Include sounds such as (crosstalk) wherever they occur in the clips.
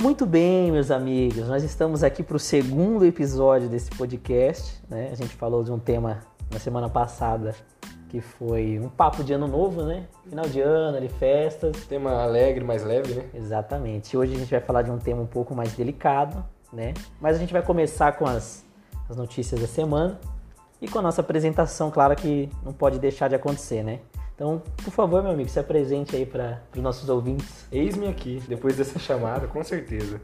Muito bem, meus amigos, nós estamos aqui para o segundo episódio desse podcast. Né? A gente falou de um tema na semana passada que foi um papo de ano novo, né? Final de ano, ali, festas. Tema alegre, mais leve, né? Exatamente. Hoje a gente vai falar de um tema um pouco mais delicado, né? Mas a gente vai começar com as, as notícias da semana e com a nossa apresentação, claro que não pode deixar de acontecer, né? Então, por favor, meu amigo, se apresente aí para os nossos ouvintes. Eis-me aqui, depois dessa (laughs) chamada, com certeza.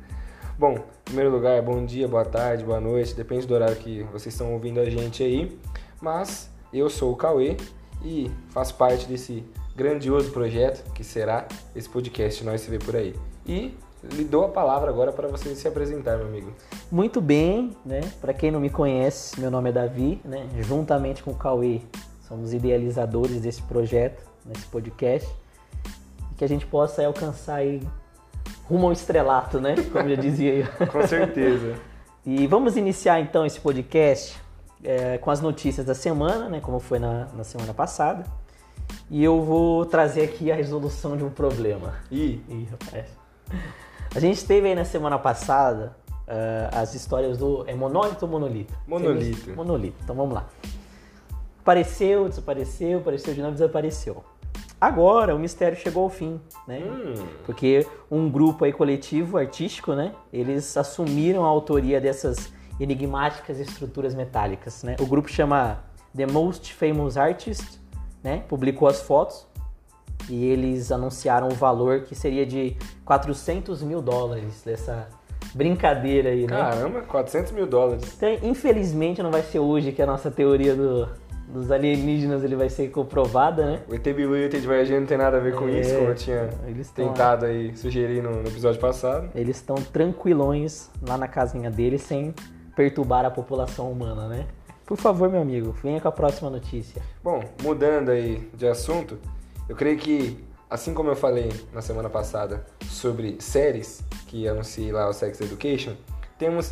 Bom, em primeiro lugar, bom dia, boa tarde, boa noite, depende do horário que vocês estão ouvindo a gente aí. Mas eu sou o Cauê e faço parte desse grandioso projeto que será esse podcast Nós Se Vê Por Aí. E lhe dou a palavra agora para você se apresentar, meu amigo. Muito bem, né? Para quem não me conhece, meu nome é Davi, né? Juntamente com o Cauê, somos idealizadores desse projeto, nesse podcast, e que a gente possa alcançar aí rumo ao estrelato, né? Como já dizia eu. (laughs) Com certeza. e vamos iniciar então esse podcast é, com as notícias da semana, né? Como foi na, na semana passada. E eu vou trazer aqui a resolução de um problema. Ih, Ih, rapaz. A gente teve aí na semana passada uh, as histórias do. É monólito ou monolito? Monolito. Monolito. Então vamos lá. Apareceu, desapareceu, apareceu de novo, desapareceu. Agora o mistério chegou ao fim, né? hum, Porque um grupo aí coletivo artístico, né? Eles assumiram a autoria dessas enigmáticas estruturas metálicas, né? O grupo chama The Most Famous Artist, né? Publicou as fotos e eles anunciaram o valor que seria de 400 mil dólares dessa brincadeira aí, né? caramba, 400 mil dólares. Então, infelizmente, não vai ser hoje que a nossa teoria do- dos alienígenas ele vai ser comprovada, né? O ET Bilu e o ET não tem nada a ver com É, isso, como eu tinha eles tão- tentado aí sugerir no, no episódio passado. Eles estão tranquilões lá na casinha deles sem perturbar a população humana, né? Por favor, meu amigo, venha com a próxima notícia. Bom, mudando aí de assunto, eu creio que, assim como eu falei na semana passada sobre séries, que anunciei lá o Sex Education, temos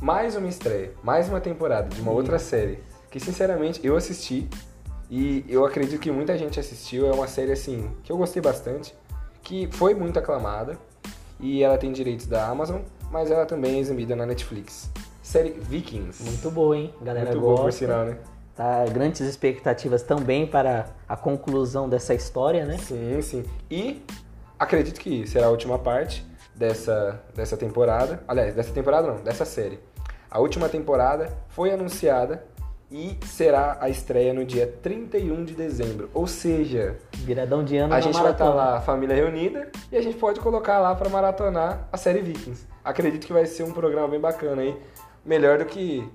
mais uma estreia, mais uma temporada de uma Sim. outra série, que sinceramente eu assisti e eu acredito que muita gente assistiu. É uma série assim que eu gostei bastante, que foi muito aclamada e ela tem direitos da Amazon, mas ela também é exibida na Netflix. Série Vikings. Muito boa, hein? A galera Muito gosta. boa por sinal, né? Tá, grandes expectativas também para a conclusão dessa história, né? Sim, sim. E acredito que será a última parte dessa, dessa temporada. Aliás, dessa temporada não, dessa série. A última temporada foi anunciada e será a estreia no dia 31 de dezembro. Ou seja, Viradão de ano a gente vai estar maratona. lá, a família reunida, e a gente pode colocar lá para maratonar a série Vikings. Acredito que vai ser um programa bem bacana aí. Melhor do que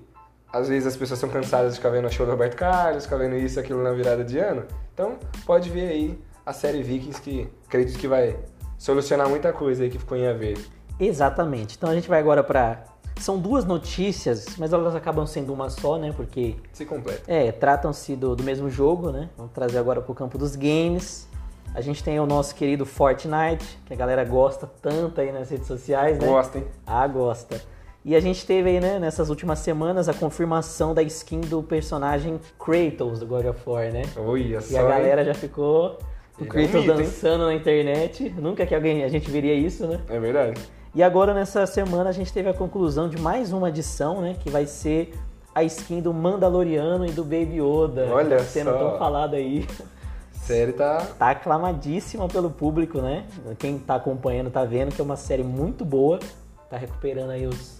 às vezes as pessoas são cansadas de ficar vendo o show do Roberto Carlos, ficar vendo isso, aquilo na virada de ano. Então, pode ver aí a série Vikings que acredito que vai solucionar muita coisa aí que ficou em a ver. Exatamente. Então a gente vai agora para são duas notícias, mas elas acabam sendo uma só, né? Porque Se completa. É, tratam-se do, do mesmo jogo, né? Vamos trazer agora para o campo dos games. A gente tem o nosso querido Fortnite, que a galera gosta tanto aí nas redes sociais, né? Gostem. Ah, gosta. E a gente teve aí, né, nessas últimas semanas, a confirmação da skin do personagem Kratos do God of War, né? Olha só. E a hein? galera já ficou o Ele é um Kratos mito, hein? dançando na internet. Nunca que alguém a gente viria isso, né? É verdade. E agora nessa semana a gente teve a conclusão de mais uma edição, né? Que vai ser a skin do Mandaloriano e do Baby Yoda. Olha Tá sendo só. tão falado aí. Série tá. Tá aclamadíssima pelo público, né? Quem tá acompanhando tá vendo que é uma série muito boa. Tá recuperando aí os,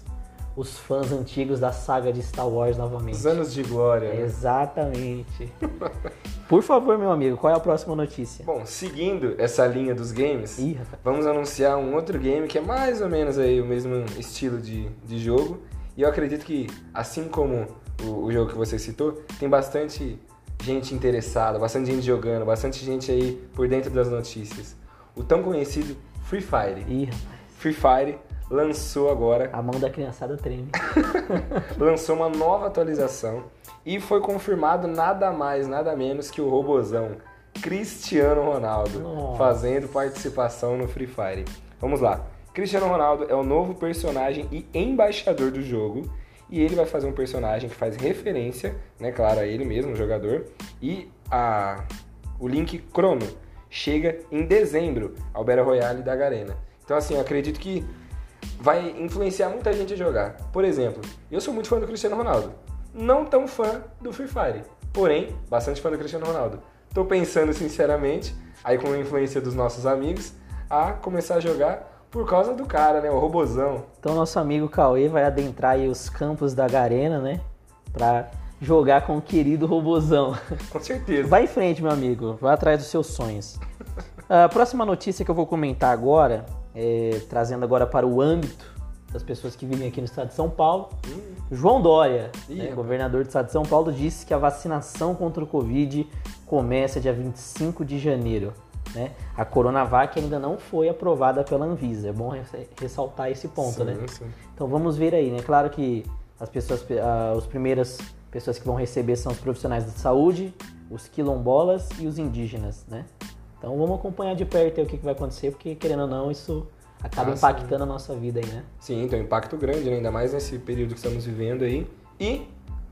os fãs antigos da saga de Star Wars novamente. Os anos de glória. né? Exatamente. (laughs) Por favor, meu amigo, qual é a próxima notícia? Bom, seguindo essa linha dos games, Ih, vamos anunciar um outro game que é mais ou menos aí o mesmo estilo de, de jogo. E eu acredito que, assim como o, o jogo que você citou, tem bastante gente interessada, bastante gente jogando, bastante gente aí por dentro das notícias. O tão conhecido Free Fire. Ih. Free Fire lançou agora A mão da criançada treme. (laughs) lançou uma nova atualização e foi confirmado nada mais, nada menos que o robozão Cristiano Ronaldo Nossa. fazendo participação no Free Fire. Vamos lá. Cristiano Ronaldo é o novo personagem e embaixador do jogo e ele vai fazer um personagem que faz referência, né, claro, a ele mesmo, o jogador, e a o link Chrono chega em dezembro ao Battle Royale da Garena. Então assim, eu acredito que vai influenciar muita gente a jogar. Por exemplo, eu sou muito fã do Cristiano Ronaldo. Não tão fã do Free Fire. Porém, bastante fã do Cristiano Ronaldo. Tô pensando sinceramente, aí com a influência dos nossos amigos, a começar a jogar por causa do cara, né? O robozão. Então nosso amigo Cauê vai adentrar aí os campos da Garena, né? Pra jogar com o querido robozão. (laughs) Com certeza. Vai em frente, meu amigo. Vai atrás dos seus sonhos. A (laughs) próxima notícia que eu vou comentar agora, é, trazendo agora para o âmbito das pessoas que vivem aqui no estado de São Paulo. João Dória, né, governador do estado de São Paulo, disse que a vacinação contra o Covid começa dia 25 de janeiro. Né? A Coronavac ainda não foi aprovada pela Anvisa. É bom res- ressaltar esse ponto, sim, né? sim. Então vamos ver aí, né? Claro que as pessoas, as primeiras pessoas que vão receber são os profissionais da saúde, os quilombolas e os indígenas, né? Então vamos acompanhar de perto aí o que, que vai acontecer, porque querendo ou não, isso acaba Ah, sim. impactando a nossa vida aí, né? Sim, tem um impacto grande, né? ainda mais nesse período que estamos vivendo aí. E,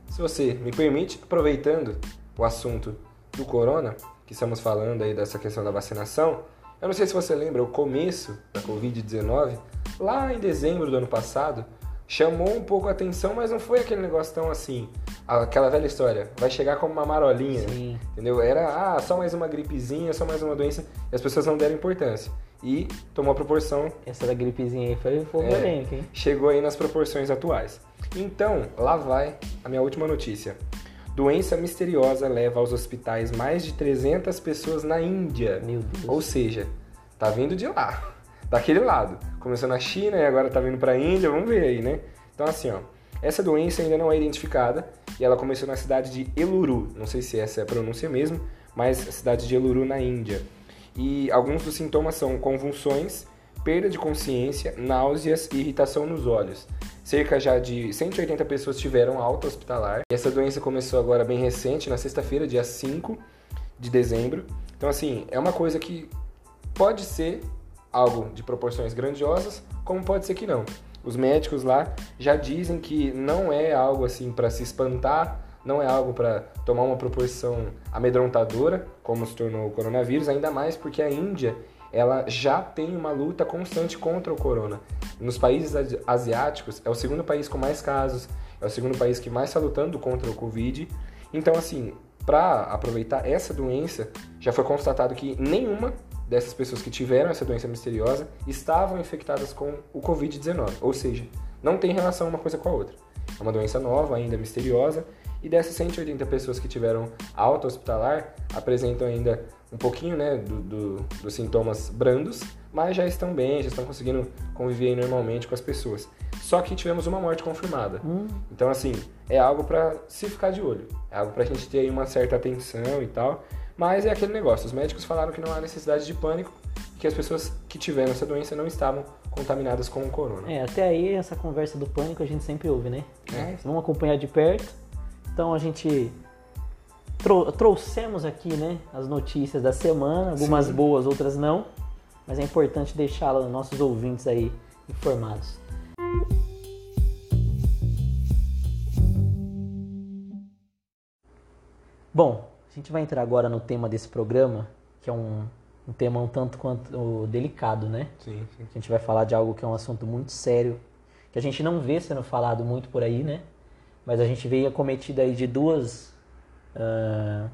se você me permite, aproveitando o assunto do corona, que estamos falando aí dessa questão da vacinação, eu não sei se você lembra, o começo da Covid-19, lá em dezembro do ano passado, chamou um pouco a atenção, mas não foi aquele negócio tão assim, aquela velha história, vai chegar como uma marolinha, Sim. entendeu? Era, ah, só mais uma gripezinha, só mais uma doença, e as pessoas não deram importância. E tomou a proporção Essa da gripezinha aí foi, foi É. hein? chegou aí nas proporções atuais. Então, lá vai a minha última notícia. Doença misteriosa leva aos hospitais mais de 300 pessoas na Índia. Meu Deus. Ou seja, tá vindo de lá, daquele lado. Começou na China e agora tá vindo pra Índia, vamos ver aí, né? Então assim, ó, essa doença ainda não é identificada e ela começou na cidade de Eluru, não sei se essa é a pronúncia mesmo, mas a cidade de Eluru na Índia. E alguns dos sintomas são convulsões, perda de consciência, náuseas e irritação nos olhos. Cerca já de 180 pessoas tiveram alta hospitalar. E essa doença começou agora bem recente, na sexta-feira, dia 5 de dezembro. Então, assim, é uma coisa que pode ser algo de proporções grandiosas, como pode ser que não. Os médicos lá já dizem que não é algo assim para se espantar, não é algo para tomar uma proporção amedrontadora, como se tornou o coronavírus, ainda mais porque a Índia ela já tem uma luta constante contra o corona. Nos países asi- asiáticos, é o segundo país com mais casos, é o segundo país que mais está lutando contra o Covid. Então, assim, para aproveitar essa doença, já foi constatado que nenhuma dessas pessoas que tiveram essa doença misteriosa estavam infectadas com o Covid-19. Ou seja, não tem relação uma coisa com a outra. É uma doença nova, ainda misteriosa, e dessas 180 pessoas que tiveram alta hospitalar, apresentam ainda um pouquinho né, do, do- dos sintomas brandos, mas já estão bem, já estão conseguindo conviver normalmente com as pessoas. Só que tivemos uma morte confirmada. Hum, Então, assim, é algo pra se ficar de olho. É algo pra gente ter uma certa atenção e tal. Mas é aquele negócio. Os médicos falaram que não há necessidade de pânico, que as pessoas que tiveram essa doença não estavam contaminadas com o corona. é, até aí essa conversa do pânico a gente sempre ouve, né? É. Mas vamos acompanhar de perto. Então a gente trou- trouxemos aqui, né, as notícias da semana, algumas Sim. boas, outras não, mas é importante deixar os nossos ouvintes aí informados. Bom, a gente vai entrar agora no tema desse programa, que é um, um tema um tanto quanto delicado, né? Sim, sim. A gente vai falar de algo que é um assunto muito sério, que a gente não vê sendo falado muito por aí, né? Mas a gente veio acometido aí de duas, ah,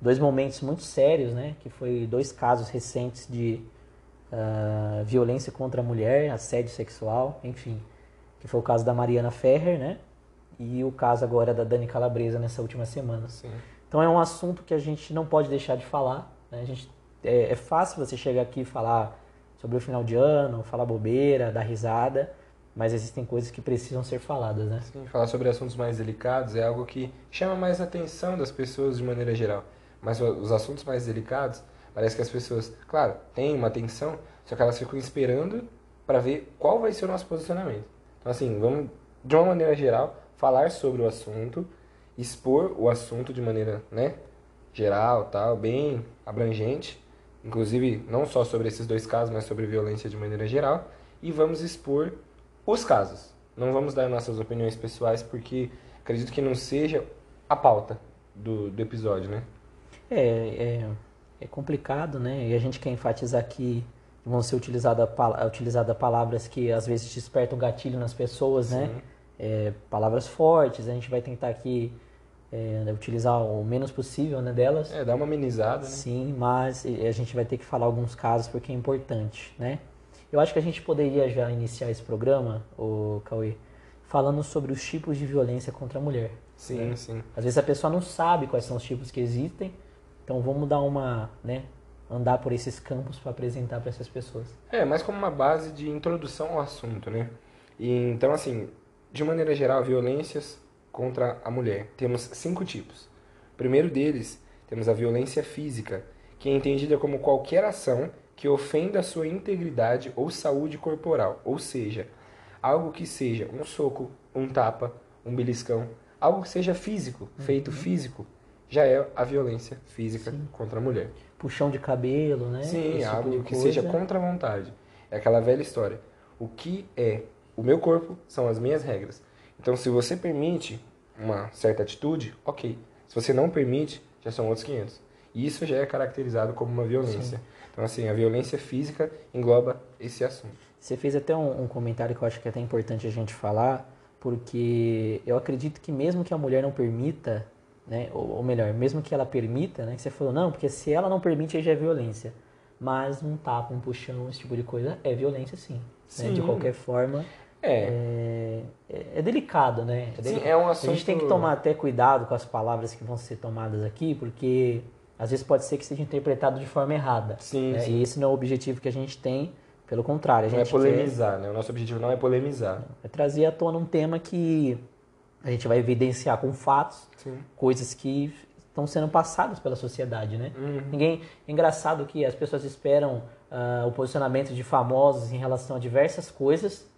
dois momentos muito sérios, né? Que foi dois casos recentes de ah, violência contra a mulher, assédio sexual, enfim. Que foi o caso da Mariana Ferrer, né? E o caso agora da Dani Calabresa nessa última semana. sim. Então é um assunto que a gente não pode deixar de falar. Né? A gente, é, é fácil você chegar aqui e falar sobre o final de ano, falar bobeira, dar risada, mas existem coisas que precisam ser faladas, né? Sim, falar sobre assuntos mais delicados é algo que chama mais a atenção das pessoas de maneira geral. Mas os assuntos mais delicados, parece que as pessoas, claro, têm uma atenção, só que elas ficam esperando para ver qual vai ser o nosso posicionamento. Então, assim, vamos, de uma maneira geral, falar sobre o assunto, expor o assunto de maneira, né, geral, tal, bem abrangente, inclusive não só sobre esses dois casos, mas sobre violência de maneira geral, e vamos expor os casos. Não vamos dar nossas opiniões pessoais porque acredito que não seja a pauta do, do episódio, né? É, é, é complicado, né? E a gente quer enfatizar aqui vão ser utilizadas utilizada palavras que às vezes despertam gatilho nas pessoas, né? É, palavras fortes, a gente vai tentar aqui é, utilizar o menos possível né, delas. É, dar uma amenizada, né? Sim, mas a gente vai ter que falar alguns casos porque é importante, né? Eu acho que a gente poderia já iniciar esse programa, o Cauê, falando sobre os tipos de violência contra a mulher. Sim, né? sim. Às vezes a pessoa não sabe quais são os tipos que existem, então vamos dar uma, né, andar por esses campos para apresentar para essas pessoas. É, mais como uma base de introdução ao assunto, né? E, então, assim, de maneira geral, violências contra a mulher. Temos cinco tipos. O primeiro deles, temos a violência física, que é entendida como qualquer ação que ofenda a sua integridade ou saúde corporal, ou seja, algo que seja um soco, um tapa, um beliscão, algo que seja físico, uhum. feito físico, já é a violência física Sim. contra a mulher. Puxão de cabelo, né? Sim, Esse algo tipo que coisa. seja contra a vontade. É aquela velha história. O que é o meu corpo são as minhas regras. Então, se você permite uma certa atitude, ok. Se você não permite, já são outros 500. E isso já é caracterizado como uma violência. Sim. Então, assim, a violência física engloba esse assunto. Você fez até um, um, comentário que eu acho que é até importante a gente falar, porque eu acredito que mesmo que a mulher não permita, né, ou, ou melhor, mesmo que ela permita, né, que você falou, não, porque se ela não permite, aí já é violência. Mas um tapa, um puxão, esse tipo de coisa é violência sim. sim. Né? De qualquer forma, é. é. É, delicado, né? É Sim, é um assunto... A gente tem que tomar até cuidado com as palavras que vão ser tomadas aqui, porque às vezes pode ser que seja interpretado de forma errada. Sim, né? sim. E esse não é o objetivo que a gente tem, pelo contrário. A gente não é polemizar, quer... né? O nosso objetivo não é polemizar. É trazer à tona um tema que a gente vai evidenciar com fatos, sim. coisas que estão sendo passadas pela sociedade, né? Uhum. Ninguém... É engraçado que as pessoas esperam uh, o posicionamento de famosos em relação a diversas coisas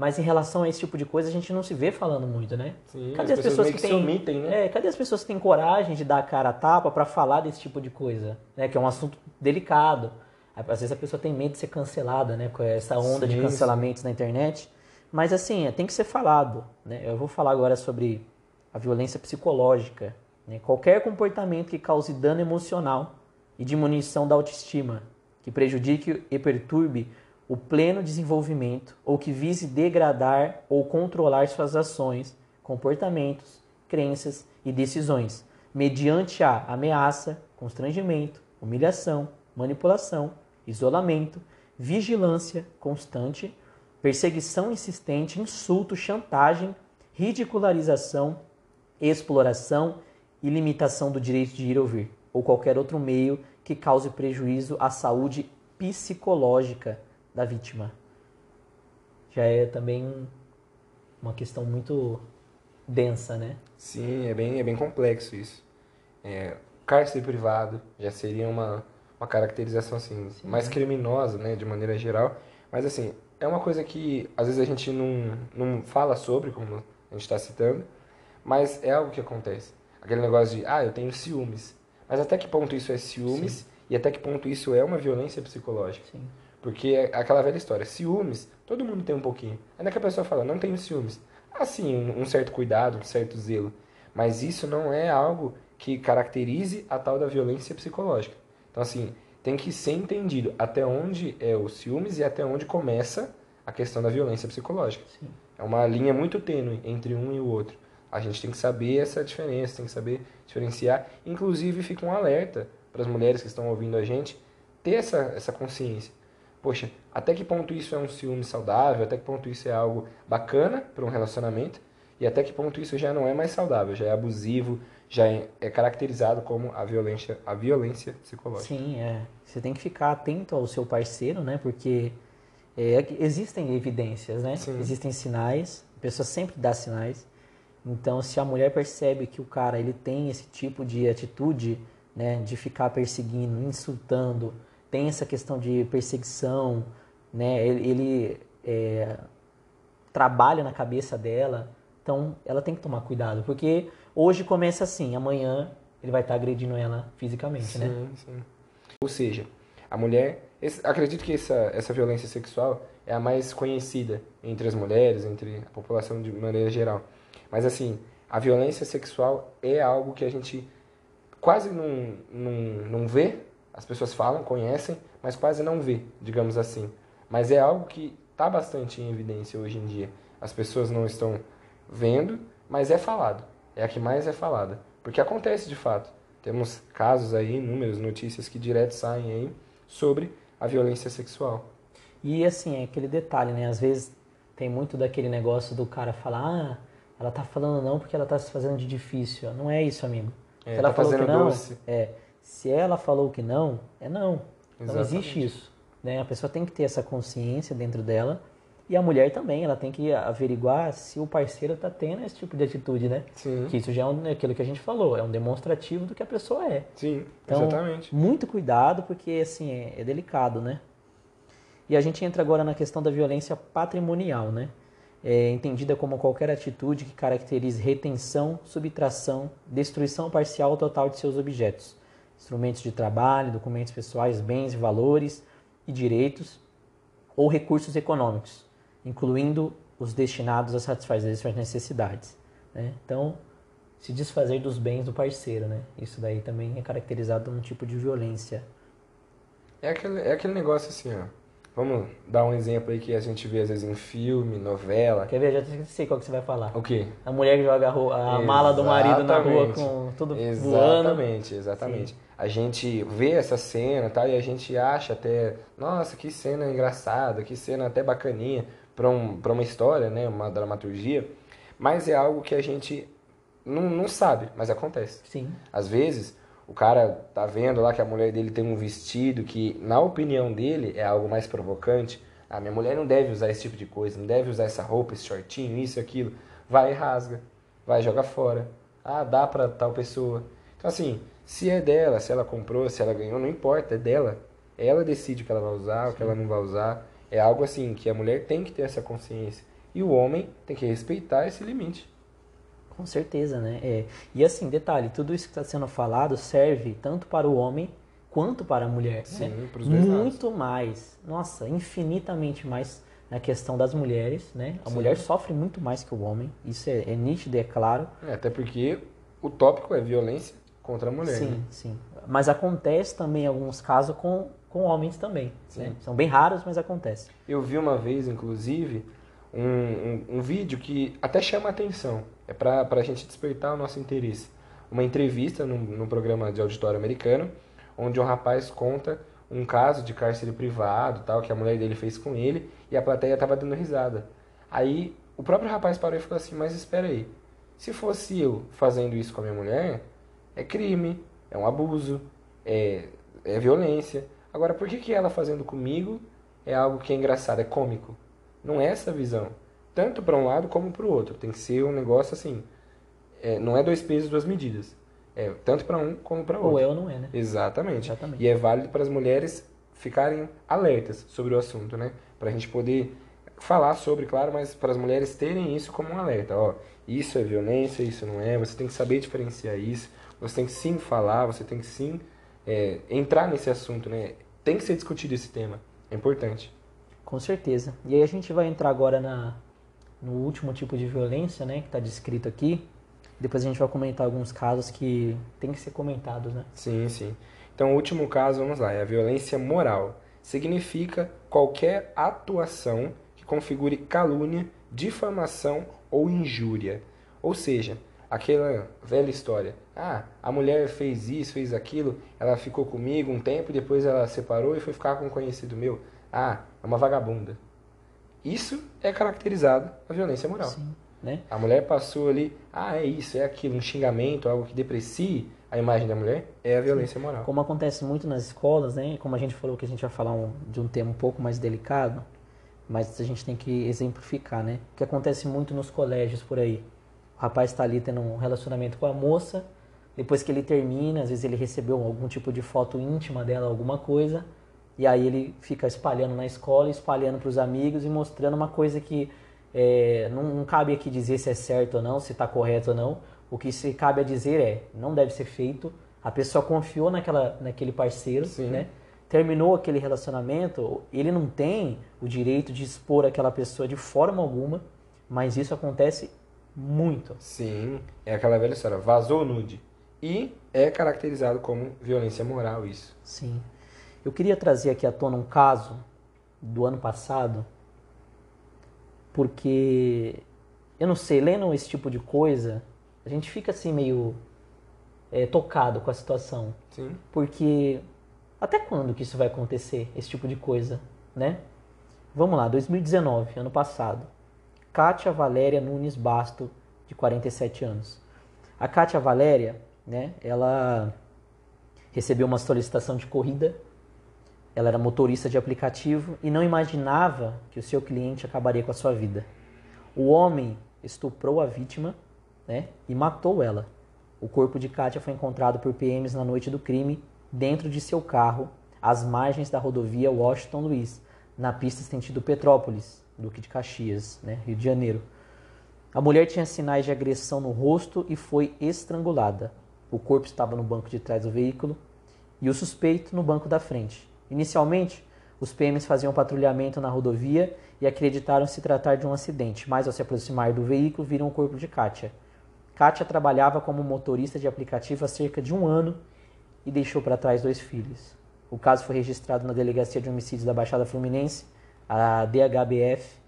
mas em relação a esse tipo de coisa, a gente não se vê falando muito, né? Sim, cadê as, as pessoas, pessoas que, têm, omitem, né? É, cadê as pessoas que têm coragem de dar a cara a tapa para falar desse tipo de coisa, né? Que é um assunto delicado. Às vezes a pessoa tem medo de ser cancelada, né? Com essa onda sim, de cancelamentos sim. na internet. Mas assim, é, tem que ser falado, né? Eu vou falar agora sobre a violência psicológica, né? Qualquer comportamento que cause dano emocional e diminuição da autoestima, que prejudique e perturbe o pleno desenvolvimento ou que vise degradar ou controlar suas ações, comportamentos, crenças e decisões, mediante a ameaça, constrangimento, humilhação, manipulação, isolamento, vigilância constante, perseguição insistente, insulto, chantagem, ridicularização, exploração e limitação do direito de ir ou vir, ou qualquer outro meio que cause prejuízo à saúde psicológica da vítima. Já é também uma questão muito densa, né? Sim, é bem, é bem complexo isso. É, cárcere privado já seria uma, uma caracterização assim, Sim. mais criminosa, né, de maneira geral. Mas assim, é uma coisa que às vezes a gente não, não fala sobre, como a gente está citando, mas é algo que acontece. Aquele negócio de, ah, eu tenho ciúmes. Mas até que ponto isso é ciúmes Sim. e até que ponto isso é uma violência psicológica? Sim. Porque é aquela velha história, ciúmes, todo mundo tem um pouquinho. Ainda que a pessoa fala, não tenho ciúmes. Assim, um certo cuidado, um certo zelo. Mas isso não é algo que caracterize a tal da violência psicológica. Então, assim, tem que ser entendido até onde é o ciúmes e até onde começa a questão da violência psicológica. Sim. É uma linha muito tênue entre um e o outro. A gente tem que saber essa diferença, tem que saber diferenciar. Inclusive, fica um alerta para as mulheres que estão ouvindo a gente ter essa, essa consciência poxa, até que ponto isso é um ciúme saudável, até que ponto isso é algo bacana para um relacionamento e até que ponto isso já não é mais saudável, já é abusivo, já é, é caracterizado como a violência, a violência psicológica. Sim, é. Você tem que ficar atento ao seu parceiro, né? Porque é, existem evidências, né? Sim. Existem sinais, a pessoa sempre dá sinais. Então, se a mulher percebe que o cara ele tem esse tipo de atitude, né, de ficar perseguindo, insultando, tem essa questão de perseguição, né? Ele, ele é, trabalha na cabeça dela, então ela tem que tomar cuidado, porque hoje começa assim, amanhã ele vai estar agredindo ela fisicamente, sim, né? Sim. Ou seja, a mulher, esse, acredito que essa, essa violência sexual é a mais conhecida entre as mulheres, entre a população de maneira geral. Mas assim, a violência sexual é algo que a gente quase não, não, não vê as pessoas falam, conhecem, mas quase não vê, digamos assim. Mas é algo que está bastante em evidência hoje em dia. As pessoas não estão vendo, mas é falado. É a que mais é falada. Porque acontece de fato. Temos casos aí, números, notícias que direto saem aí sobre a violência sexual. E assim, é aquele detalhe, né? Às vezes tem muito daquele negócio do cara falar, ah, ela tá falando não porque ela tá se fazendo de difícil. Não é isso, amigo. É, ela tá falou que fazendo não, doce. é. Se ela falou que não, é não. Não Exatamente. existe isso. Né? A pessoa tem que ter essa consciência dentro dela. E a mulher também, ela tem que averiguar se o parceiro tá tendo esse tipo de atitude, né? Sim, Que isso já é um- é aquilo que a gente falou, é um demonstrativo do que a pessoa é. sim, Então, exatamente. muito cuidado, porque assim, é, é delicado, né? E a gente entra agora na questão da violência patrimonial, né? É entendida como qualquer atitude que caracterize retenção, subtração, destruição parcial ou total de seus objetos, instrumentos de trabalho, documentos pessoais, bens, valores e direitos ou recursos econômicos, incluindo os destinados a satisfazer suas necessidades. Né? Então, se desfazer dos bens do parceiro, né? Isso daí também é caracterizado como um tipo de violência. É aquele, é aquele negócio assim, ó. Vamos dar um exemplo aí que a gente vê às vezes em filme, novela. Quer ver? Já sei qual que você vai falar. O quê? A mulher que joga a, a mala do marido na rua Exatamente. com tudo voando. Exatamente, exatamente. A gente vê essa cena tá, e a gente acha até, nossa, que cena engraçada, que cena até bacaninha para um, pra uma história, né, uma dramaturgia, mas é algo que a gente não, não sabe, mas acontece. Sim, Às vezes, o cara tá vendo lá que a mulher dele tem um vestido que, na opinião dele, é algo mais provocante. Ah, minha mulher não deve usar esse tipo de coisa, não deve usar essa roupa, esse shortinho, isso, aquilo. Vai e rasga, vai e joga fora. Ah, dá pra tal pessoa. Então, assim, se é dela, se ela comprou, se ela ganhou, não importa, é dela. Ela decide o que ela vai usar, o que ela não vai usar. É algo assim que a mulher tem que ter essa consciência. E o homem tem que respeitar esse limite. Com certeza, né? É. E assim, detalhe, tudo isso que está sendo falado serve tanto para o homem quanto para a mulher. Sim, né? pros dois lados. Muito mais, nossa, infinitamente mais na questão das mulheres, né? A Sim. mulher sofre muito mais que o homem, isso é, é nítido, é claro. É, até porque o tópico é violência contra a mulher. sim, né? sim. Mas acontece também em alguns casos com, com homens também. Sim. né? São bem raros, mas acontece. Eu vi uma vez, inclusive, um, um, um vídeo que até chama a atenção. É para a gente despertar o nosso interesse. Uma entrevista num, num programa de auditório americano, onde um rapaz conta um caso de cárcere privado, tal, que a mulher dele fez com ele, e a plateia estava dando risada. Aí o próprio rapaz parou e falou assim: Mas espera aí, se fosse eu fazendo isso com a minha mulher, é crime, é um abuso, é, é violência. Agora, por que, que ela fazendo comigo é algo que é engraçado, é cômico? Não é essa a visão. Tanto para um lado como para o outro. Tem que ser um negócio assim. é, não é dois pesos, duas medidas. É tanto para um como para outro. Ou é ou não é, né? Exatamente. Exatamente. E é válido para as mulheres ficarem alertas sobre o assunto, né? Para a gente poder falar sobre, claro, mas para as mulheres terem isso como um alerta. Ó, isso é violência, isso não é. Você tem que saber diferenciar isso. Você tem que sim falar, você tem que sim é, entrar nesse assunto, né? Tem que ser discutido esse tema. É importante. Com certeza. E aí a gente vai entrar agora na, no último tipo de violência, né, que está descrito aqui. Depois a gente vai comentar alguns casos que tem que ser comentados, né? Sim, sim. Então, o último caso, vamos lá, é a violência moral. Significa qualquer atuação que configure calúnia, difamação ou injúria. Ou seja, aquela velha história. Ah, a mulher fez isso, fez aquilo, ela ficou comigo um tempo, depois ela separou e foi ficar com um conhecido meu. Ah, é uma vagabunda. Isso é caracterizado a violência moral. Sim. Né? A mulher passou ali, ah, é isso, é aquilo, um xingamento, algo que deprecie a imagem da mulher, é a violência moral. Como acontece muito nas escolas, né? Como a gente falou que a gente vai falar um- de um tema um pouco mais delicado, mas a gente tem que exemplificar, né? O que acontece muito nos colégios por aí. O rapaz está ali tendo um relacionamento com a moça, depois que ele termina, às vezes ele recebeu algum tipo de foto íntima dela, alguma coisa, e aí ele fica espalhando na escola, espalhando para os amigos e mostrando uma coisa que é, não, não cabe aqui dizer se é certo ou não, se está correto ou não. O que se cabe a dizer é, não deve ser feito. A pessoa confiou naquela, naquele parceiro, Sim. né? terminou aquele relacionamento, ele não tem o direito de expor aquela pessoa de forma alguma, mas isso acontece muito. Sim, é aquela velha história, vazou nude. E é caracterizado como violência moral isso. Sim. Eu queria trazer aqui à tona um caso do ano passado, porque eu não sei, lendo esse tipo de coisa, a gente fica assim meio é, tocado com a situação. Sim. Porque até quando que isso vai acontecer, esse tipo de coisa, né? Vamos lá, 2019, ano passado. Kátia Valéria Nunes Basto, de 47 anos. A Kátia Valéria, né, ela recebeu uma solicitação de corrida. Ela era motorista de aplicativo e não imaginava que o seu cliente acabaria com a sua vida. O homem estuprou a vítima né, e matou ela. O corpo de Kátia foi encontrado por PMs na noite do crime, dentro de seu carro, às margens da rodovia Washington Luiz, na pista sentido Petrópolis, Duque de Caxias, né, Rio de Janeiro. A mulher tinha sinais de agressão no rosto e foi estrangulada. O corpo estava no banco de trás do veículo e o suspeito no banco da frente. Inicialmente, os PMs faziam patrulhamento na rodovia e acreditaram se tratar de um acidente, mas ao se aproximar do veículo viram o corpo de Kátia. Kátia trabalhava como motorista de aplicativo há cerca de um ano e deixou para trás dois filhos. O caso foi registrado na Delegacia de Homicídios da Baixada Fluminense, a DHBF,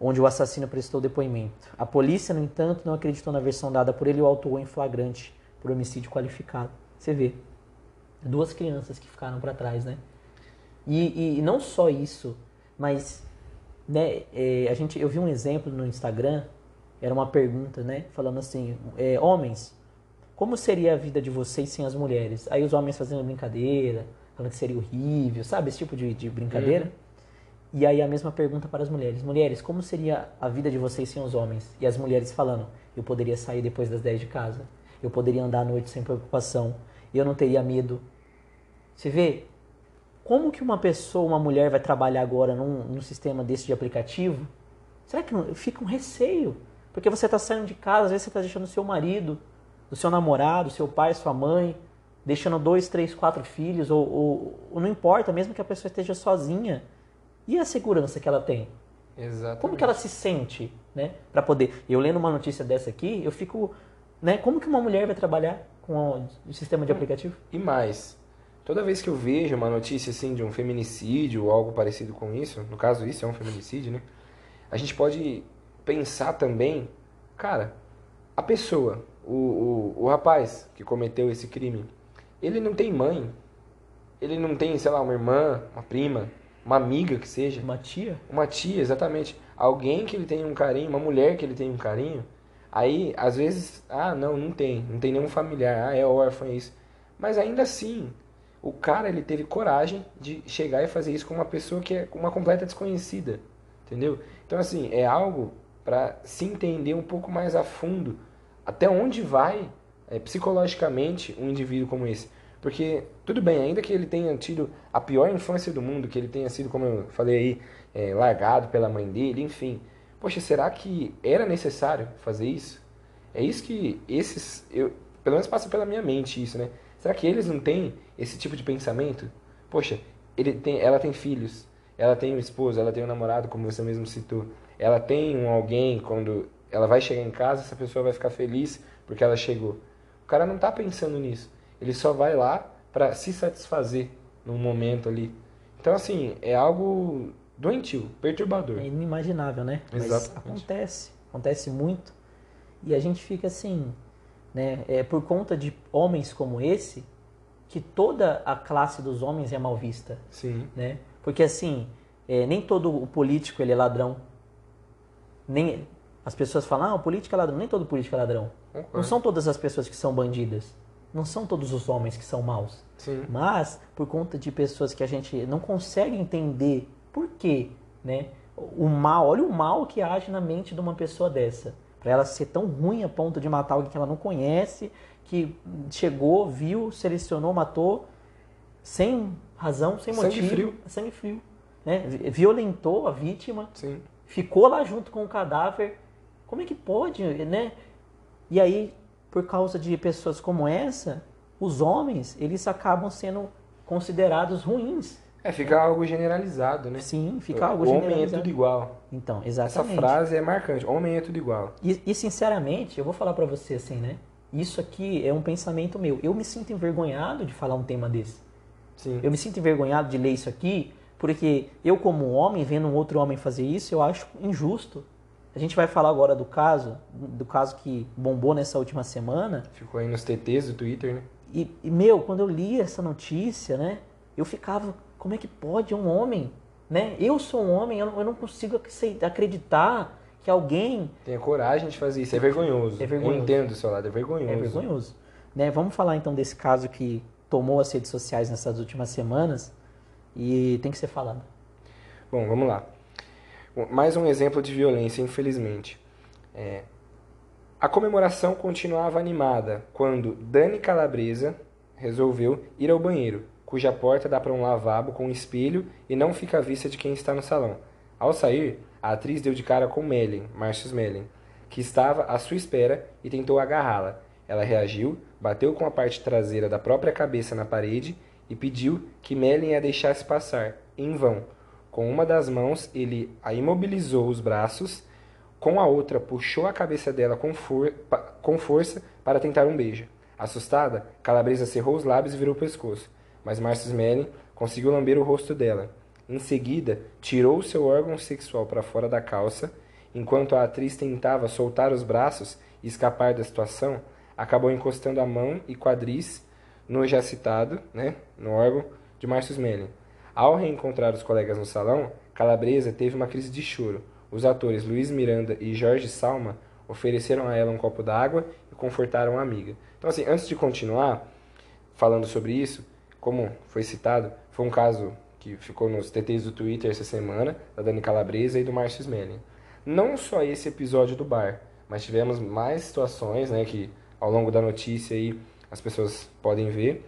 onde o assassino prestou depoimento. A polícia, no entanto, não acreditou na versão dada por ele e o autuou em flagrante por homicídio qualificado. Você vê, duas crianças que ficaram para trás, né? E, e, não só isso, mas né, é, a gente, eu vi um exemplo no Instagram, era uma pergunta, né? Falando assim, é, homens, como seria a vida de vocês sem as mulheres? Aí os homens fazendo brincadeira, falando que seria horrível, sabe? Esse tipo de, de brincadeira. Uhum. E aí a mesma pergunta para as mulheres. Mulheres, como seria a vida de vocês sem os homens? E as mulheres falando, eu poderia sair depois das 10 de casa. Eu poderia andar à noite sem preocupação. Eu não teria medo. Você vê, como que uma pessoa, uma mulher vai trabalhar agora num, num sistema desse de aplicativo? Será que não, fica um receio? Porque você está saindo de casa, às vezes você está deixando o seu marido, o seu namorado, seu pai, sua mãe, deixando dois, três, quatro filhos, ou, ou, ou, não importa, mesmo que a pessoa esteja sozinha. E a segurança que ela tem? Exatamente. Como que ela se sente, né? Para poder. Eu lendo uma notícia dessa aqui, eu fico, né? Como que uma mulher vai trabalhar com o sistema de aplicativo? E mais, Toda vez que eu vejo uma notícia assim de um feminicídio ou algo parecido com isso, no caso isso é um feminicídio, né? A gente pode pensar também, cara, a pessoa, o, o, o rapaz que cometeu esse crime, ele não tem mãe, ele não tem, sei lá, uma irmã, uma prima, uma amiga que seja. Uma tia? Uma tia, exatamente. Alguém que ele tem um carinho, uma mulher que ele tem um carinho. Aí, às vezes, ah, não, não tem, não tem nenhum familiar, ah, é órfão, é isso. Mas ainda assim, o cara ele teve coragem de chegar e fazer isso com uma pessoa que é uma completa desconhecida, entendeu? Então assim é algo para se entender um pouco mais a fundo até onde vai é, psicologicamente um indivíduo como esse, porque tudo bem ainda que ele tenha tido a pior infância do mundo, que ele tenha sido como eu falei aí é, largado pela mãe dele, enfim, poxa será que era necessário fazer isso? É isso que esses eu pelo menos passa pela minha mente isso, né? Será que eles não têm esse tipo de pensamento? Poxa, tem, ela tem filhos, ela tem um esposo, ela tem um namorado, como você mesmo citou. Ela tem um alguém quando ela vai chegar em casa, essa pessoa vai ficar feliz porque ela chegou. O cara não está pensando nisso. Ele só vai lá para se satisfazer num momento ali. Então, assim, é algo doentio, perturbador. É inimaginável, né? Exatamente. Mas acontece, acontece muito. E a gente fica assim, né? É por conta de homens como esse que toda a classe dos homens é mal vista. Sim. Né? Porque assim, é, nem todo o político ele é ladrão. Nem as pessoas falam, ah, o político é ladrão. Nem todo político é ladrão. Não são todas as pessoas que são bandidas. Não são todos os homens que são maus. Sim. Mas por conta de pessoas que a gente não consegue entender por quê, né? O mal, olha o mal que age na mente de uma pessoa dessa. Para ela ser tão ruim a ponto de matar alguém que ela não conhece, que chegou, viu, selecionou, matou, sem razão, sem motivo. Sangue frio. Sangue frio. Né? Violentou a vítima, Sim. ficou lá junto com o cadáver. Como é que pode, né? E aí, por causa de pessoas como essa, os homens, eles acabam sendo considerados ruins. É, fica algo generalizado, né? Sim, fica algo o generalizado. Homem é tudo igual. Então, exatamente. Essa frase é marcante. Homem é tudo igual. E, e sinceramente, eu vou falar para você assim, né? Isso aqui é um pensamento meu. Eu me sinto envergonhado de falar um tema desse. Sim. Eu me sinto envergonhado de ler isso aqui, porque eu, como homem, vendo um outro homem fazer isso, eu acho injusto. A gente vai falar agora do caso, do caso que bombou nessa última semana. Ficou aí nos TTs do Twitter, né? E, e, meu, quando eu li essa notícia, né, eu ficava, como é que pode um homem, né? Eu sou um homem, eu eu não consigo acreditar que alguém tenha coragem de fazer isso. É vergonhoso. É vergonhoso. Eu entendo do seu lado, é vergonhoso. É vergonhoso. Né? Vamos falar então desse caso que tomou as redes sociais nessas últimas semanas e tem que ser falado. Bom, vamos lá. Mais um exemplo de violência, infelizmente. É, a comemoração continuava animada quando Dani Calabresa resolveu ir ao banheiro, cuja porta dá para um lavabo com um espelho e não fica à vista de quem está no salão. Ao sair, a atriz deu de cara com Mellen, Marcius Mellen, que estava à sua espera e tentou agarrá-la. Ela reagiu, bateu com a parte traseira da própria cabeça na parede e pediu que Mellen a deixasse passar, em vão. Com uma das mãos, ele a imobilizou os braços, com a outra puxou a cabeça dela com, for com força para tentar um beijo. Assustada, Calabresa cerrou os lábios e virou o pescoço, mas Marcius Mellen conseguiu lamber o rosto dela. Em seguida, tirou seu órgão sexual para fora da calça. Enquanto a atriz tentava soltar os braços e escapar da situação, acabou encostando a mão e quadris no já citado, né, no órgão de Marcius Mellen. Ao reencontrar os colegas no salão, Calabresa teve uma crise de choro. Os atores Luiz Miranda e Jorge Salma ofereceram a ela um copo d'água e confortaram a amiga. Então, assim, antes de continuar falando sobre isso, como foi citado, foi um caso que ficou nos TTs do Twitter essa semana, da Dani Calabresa e do Márcio Smelling. Não só esse episódio do bar, mas tivemos mais situações, né, que ao longo da notícia aí as pessoas podem ver,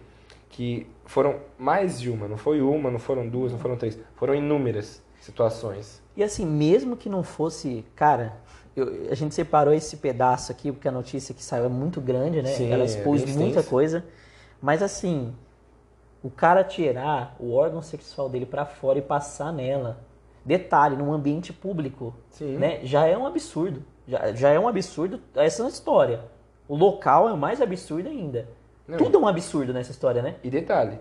que foram mais de uma, não foi uma, não foram duas, não foram três, foram inúmeras situações. E assim, mesmo que não fosse, cara, eu, a gente separou esse pedaço aqui porque a notícia que saiu é muito grande, né? Sim, Ela expôs é muita coisa, mas assim, o cara tirar o órgão sexual dele para fora e passar nela, detalhe, num ambiente público, Sim. né? Já é um absurdo. Já, já é um absurdo essa história. O local é o mais absurdo ainda. Não. Tudo é um absurdo nessa história, né? E detalhe,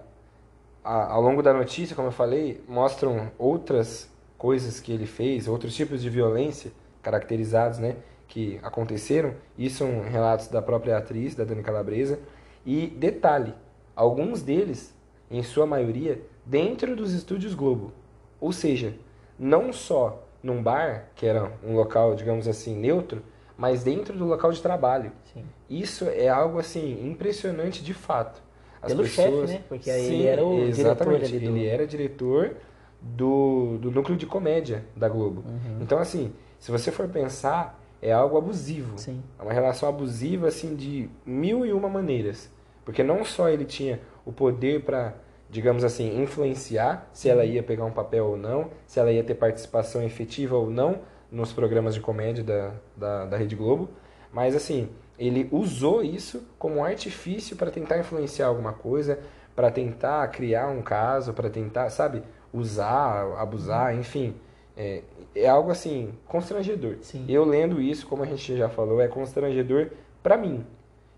a, ao longo da notícia, como eu falei, mostram outras coisas que ele fez, outros tipos de violência caracterizados, né, que aconteceram. Isso são relatos da própria atriz, da Dani Calabresa. E detalhe, alguns deles, em sua maioria, dentro dos estúdios Globo. Ou seja, não só num bar, que era um local, digamos assim, neutro, mas dentro do local de trabalho. Sim. Isso é algo assim impressionante de fato. As Pelo chefe, né? Porque aí ele era o exatamente, diretor do- ele era diretor do, do núcleo de comédia da Globo. Uhum. Então assim, se você for pensar, é algo abusivo. Sim. É uma relação abusiva assim de mil e uma maneiras, porque não só ele tinha o poder para, digamos assim, influenciar se ela ia pegar um papel ou não, se ela ia ter participação efetiva ou não nos programas de comédia da, da, da Rede Globo, mas assim, ele usou isso como um artifício para tentar influenciar alguma coisa, para tentar criar um caso, para tentar, sabe, usar, abusar, enfim. É, é algo assim, constrangedor. Sim. Eu lendo isso, como a gente já falou, é constrangedor para mim.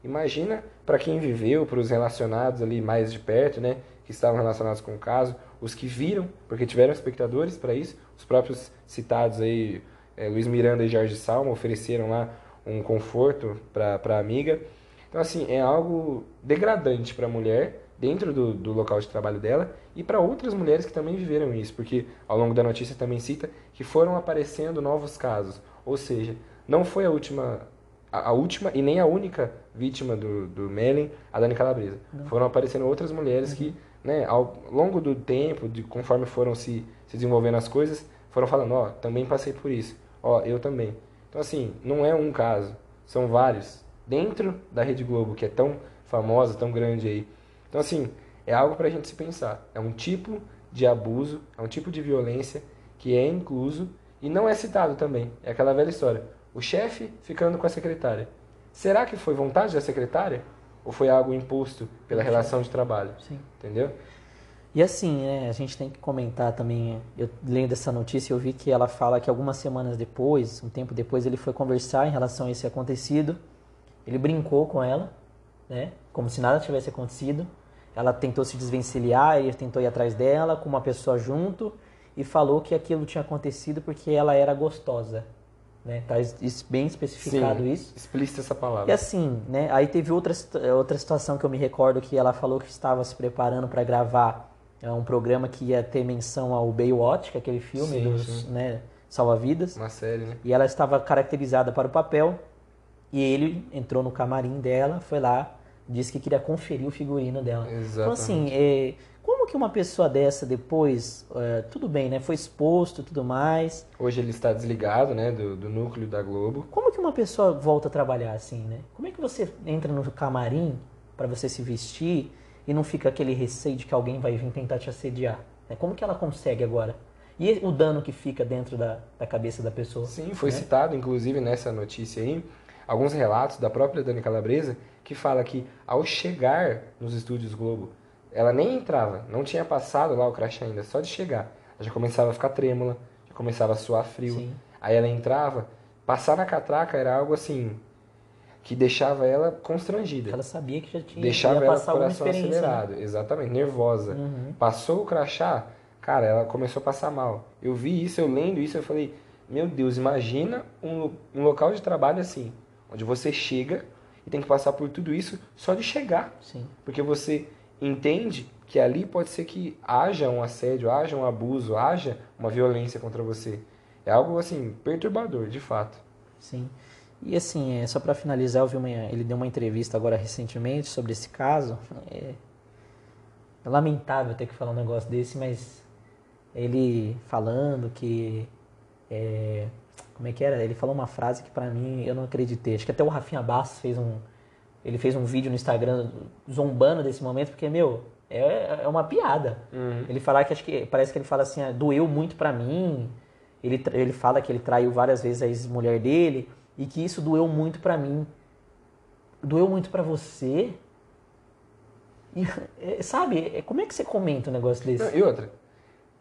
Imagina para quem viveu, para os relacionados ali mais de perto, né, que estavam relacionados com o caso, os que viram, porque tiveram espectadores para isso, os próprios citados aí, é, Luiz Miranda e Jorge Salma ofereceram lá um conforto para a amiga. Então, assim, é algo degradante para a mulher dentro do, do local de trabalho dela e para outras mulheres que também viveram isso, porque ao longo da notícia também cita que foram aparecendo novos casos. Ou seja, não foi a última, a, a última e nem a única vítima do, do Mellen, a Dani Calabresa. Foram aparecendo outras mulheres que, né, ao longo do tempo, de, conforme foram se, se desenvolvendo as coisas, foram falando, ó, também passei por isso, ó, eu também. Então, assim, não é um caso, são vários. Dentro da Rede Globo, que é tão famosa, tão grande aí. Então, assim, é algo para a gente se pensar. É um tipo de abuso, é um tipo de violência que é incluso e não é citado também. É aquela velha história. O chefe ficando com a secretária. Será que foi vontade da secretária? Ou foi algo imposto pela relação de trabalho? Sim. Entendeu? E assim, né, a gente tem que comentar também, eu lendo essa notícia, eu vi que ela fala que algumas semanas depois, um tempo depois, ele foi conversar em relação a esse acontecido. Ele brincou com ela, né, como se nada tivesse acontecido. ela tentou se desvencilhar, ele tentou ir atrás dela com uma pessoa junto e falou que aquilo tinha acontecido porque ela era gostosa. Né? Tá bem especificado Sim, isso. Explícita essa palavra. E assim, né? Aí teve outra, outra situação que eu me recordo que ela falou que estava se preparando para gravar é, um programa que ia ter menção ao Baywatch, que é aquele filme Sim, dos sim. né, salva-vidas. Uma série, né? E ela estava caracterizada para o papel. E ele entrou no camarim dela, foi lá, disse que queria conferir o figurino dela. Então, Exatamente. assim, é, como que uma pessoa dessa depois, é, tudo bem, né? Foi exposto tudo mais. Hoje ele está desligado, né, do, do núcleo da Globo. Como que uma pessoa volta a trabalhar assim, né? Como é que você entra no camarim para você se vestir e não fica aquele receio de que alguém vai vir tentar te assediar? né? Como que ela consegue agora? E o dano que fica dentro da, da cabeça da pessoa? Sim, foi né? citado, inclusive, nessa notícia aí, alguns relatos da própria Dani Calabresa, que fala que ao chegar nos estúdios Globo, ela nem entrava, não tinha passado lá o crachá ainda, só de chegar. Ela já começava a ficar trêmula, já começava a suar frio. Sim. Aí ela entrava, passar na catraca era algo assim, que deixava ela constrangida. Ela sabia que já tinha deixava ia ela com o coração né? acelerado, exatamente, nervosa. Uhum. Passou o crachá, cara, ela começou a passar mal. Eu vi isso, eu lendo isso, eu falei, meu Deus, imagina um, um local de trabalho assim, onde você chega e tem que passar por tudo isso só de chegar. Sim. Porque você entende que ali pode ser que haja um assédio, haja um abuso, haja uma violência contra você. É algo assim, perturbador, de fato. Sim. E assim, é, só para finalizar, eu vi uma, ele deu uma entrevista agora recentemente sobre esse caso. É, é lamentável ter que falar um negócio desse, mas ele falando que é, como é que era? Ele falou uma frase que pra mim eu não acreditei. Acho que até o Rafinha Bastos fez um ele fez um vídeo no Instagram zombando desse momento porque meu é, é uma piada. Ele fala que acho que parece que ele fala assim, ah, doeu muito pra mim. Ele, ele fala que ele traiu várias vezes a ex-mulher dele e que isso doeu muito pra mim. Doeu muito pra você? E, é, sabe, é, como é que você comenta um negócio desse? Não, e outra,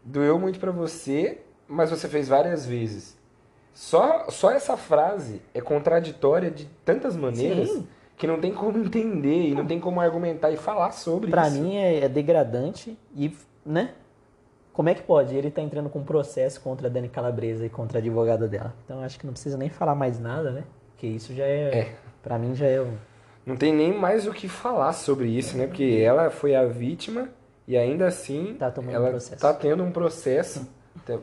doeu muito pra você, mas você fez várias vezes. Só, só essa frase é contraditória de tantas maneiras Sim. Que não tem como (laughs) entender e não tem como argumentar e falar sobre Pra isso. mim é, é degradante e, né? Como é que pode? Ele tá entrando com um processo contra a Dani Calabresa e contra a advogada dela. Então acho que não precisa nem falar mais nada, né? Porque isso já é, É. Pra mim já é um- Não tem nem mais o que falar sobre isso, né? Porque ela foi a vítima e ainda assim Tá tomando um ela processo. tá tendo um processo,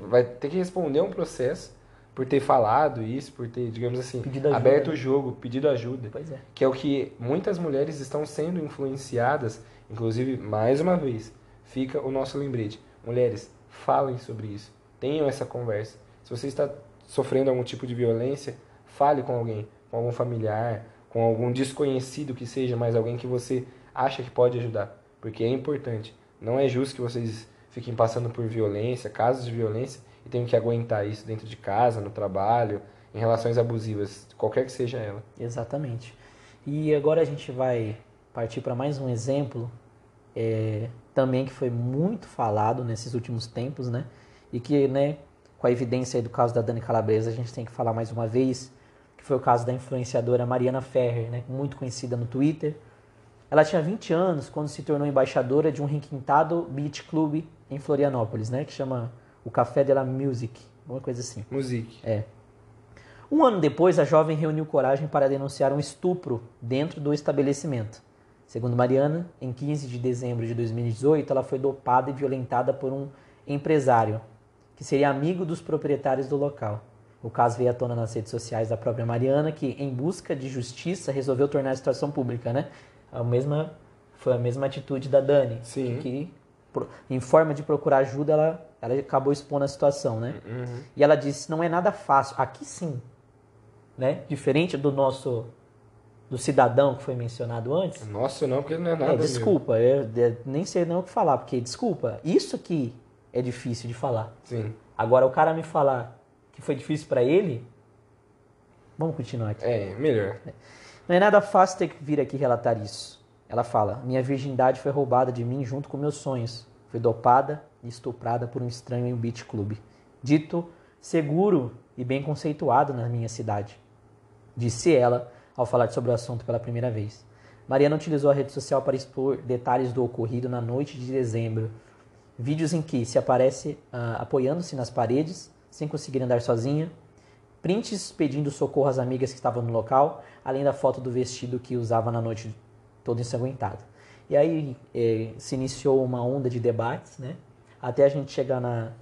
vai ter que responder um processo por ter falado isso, por ter, digamos assim, ajuda, aberto né? o jogo, pedido ajuda. Pois é. que é o que muitas mulheres estão sendo influenciadas, inclusive, mais uma vez, fica o nosso lembrete. Mulheres, falem sobre isso, tenham essa conversa. Se você está sofrendo algum tipo de violência, fale com alguém, com algum familiar, com algum desconhecido que seja, mas alguém que você acha que pode ajudar, porque é importante. Não é justo que vocês fiquem passando por violência, casos de violência, e tenham que aguentar isso dentro de casa, no trabalho, em relações abusivas, qualquer que seja ela. Exatamente. E agora a gente vai partir para mais um exemplo, é, também que foi muito falado nesses últimos tempos, né? E que, né, com a evidência do caso da Dani Calabresa, a gente tem que falar mais uma vez, que foi o caso da influenciadora Mariana Ferrer, né? Muito conhecida no Twitter. Ela tinha 20 anos quando se tornou embaixadora de um requintado beach club em Florianópolis, né? Que chama o Café de la Music, uma coisa assim. Musique. É. Um ano depois, a jovem reuniu coragem para denunciar um estupro dentro do estabelecimento. Segundo Mariana, em 15 de dezembro de 2018, ela foi dopada e violentada por um empresário, que seria amigo dos proprietários do local. O caso veio à tona nas redes sociais da própria Mariana, que, em busca de justiça, resolveu tornar a situação pública, né? A mesma, foi a mesma atitude da Dani, Sim. que, em forma de procurar ajuda, ela, ela acabou expondo a situação, né? E ela disse: não é nada fácil. Aqui sim, né? Diferente do nosso do cidadão que foi mencionado antes. Nossa, não, porque não é nada. É, desculpa, eu, eu nem sei nem o que falar, porque desculpa, isso aqui é difícil de falar. Sim. Agora o cara me falar que foi difícil pra ele, vamos continuar aqui. É, melhor. Não é nada fácil ter que vir aqui relatar isso. Ela fala: Minha virgindade foi roubada de mim junto com meus sonhos. Fui dopada e estuprada por um estranho em um beach club. Dito seguro e bem conceituado na minha cidade. Disse ela ao falar sobre o assunto pela primeira vez. Mariana utilizou a rede social para expor detalhes do ocorrido na noite de dezembro. Vídeos em que se aparece uh, apoiando-se nas paredes, sem conseguir andar sozinha. Prints pedindo socorro às amigas que estavam no local, além da foto do vestido que usava na noite todo ensanguentado. E aí eh, se iniciou uma onda de debates, né? Até a gente chegar na,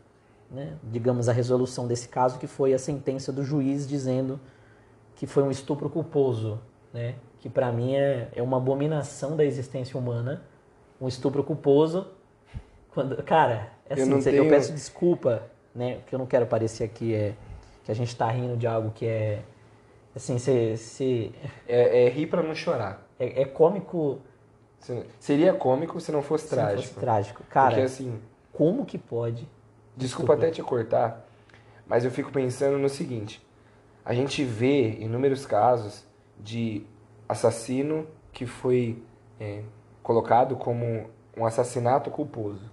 né, digamos, a resolução desse caso, que foi a sentença do juiz dizendo que foi um estupro culposo, né? Que para mim é, é uma abominação da existência humana, um estupro culposo. Quando, cara, é assim, eu, tenho... eu peço desculpa, né? Porque eu não quero parecer aqui é, que a gente está rindo de algo que é assim, se, se... É, é rir para não chorar. É, é cômico. Seria cômico se não fosse se trágico. Não fosse trágico, cara. Porque assim, como que pode? Desculpa até te cortar, mas eu fico pensando no seguinte: a gente vê inúmeros casos de assassino que foi é, colocado como um assassinato culposo.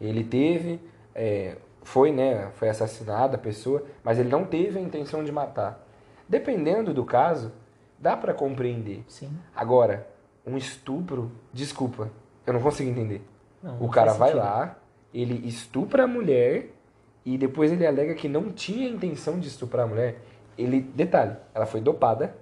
Ele teve, é, foi, né, foi assassinada a pessoa, mas ele não teve a intenção de matar. Dependendo do caso, dá para compreender. Sim. Agora, um estupro, desculpa, eu não consigo entender. Não, o cara vai sentido. lá, ele estupra a mulher e depois ele alega que não tinha intenção de estuprar a mulher. Ele, detalhe, ela foi dopada,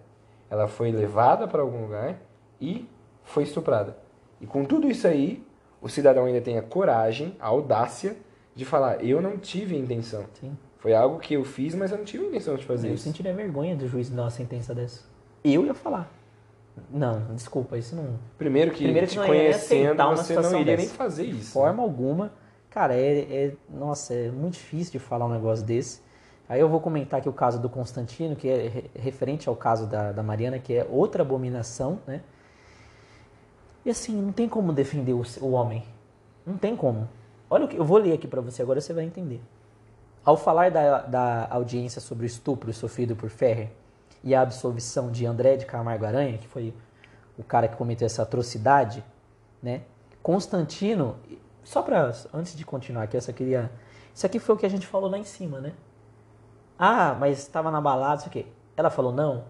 ela foi levada para algum lugar e foi estuprada. E com tudo isso aí, o cidadão ainda tem a coragem, a audácia de falar: eu não tive intenção. Sim. Foi algo que eu fiz, mas eu não tive intenção de fazer Eu isso. sentiria vergonha do juiz dar uma sentença dessa. Eu ia falar. Não, desculpa, isso não. Primeiro que, Primeiro que te conhecendo, você não situação iria dessa. nem fazer De isso. forma alguma. Cara, é, é- Nossa, é muito difícil de falar um negócio desse. Aí eu vou comentar aqui o caso do Constantino, que é re- referente ao caso da, da Mariana, que é outra abominação, né? E assim, não tem como defender o, o homem. Não tem como. Olha o que eu vou ler aqui pra você, agora você vai entender. Ao falar da, da audiência sobre o estupro sofrido por Ferrer e a absolvição de André de Camargo Aranha, que foi o cara que cometeu essa atrocidade, né? Constantino, só para antes de continuar aqui, eu só queria, isso aqui foi o que a gente falou lá em cima, né? Ah, mas estava na balada, isso aqui. Ela falou não.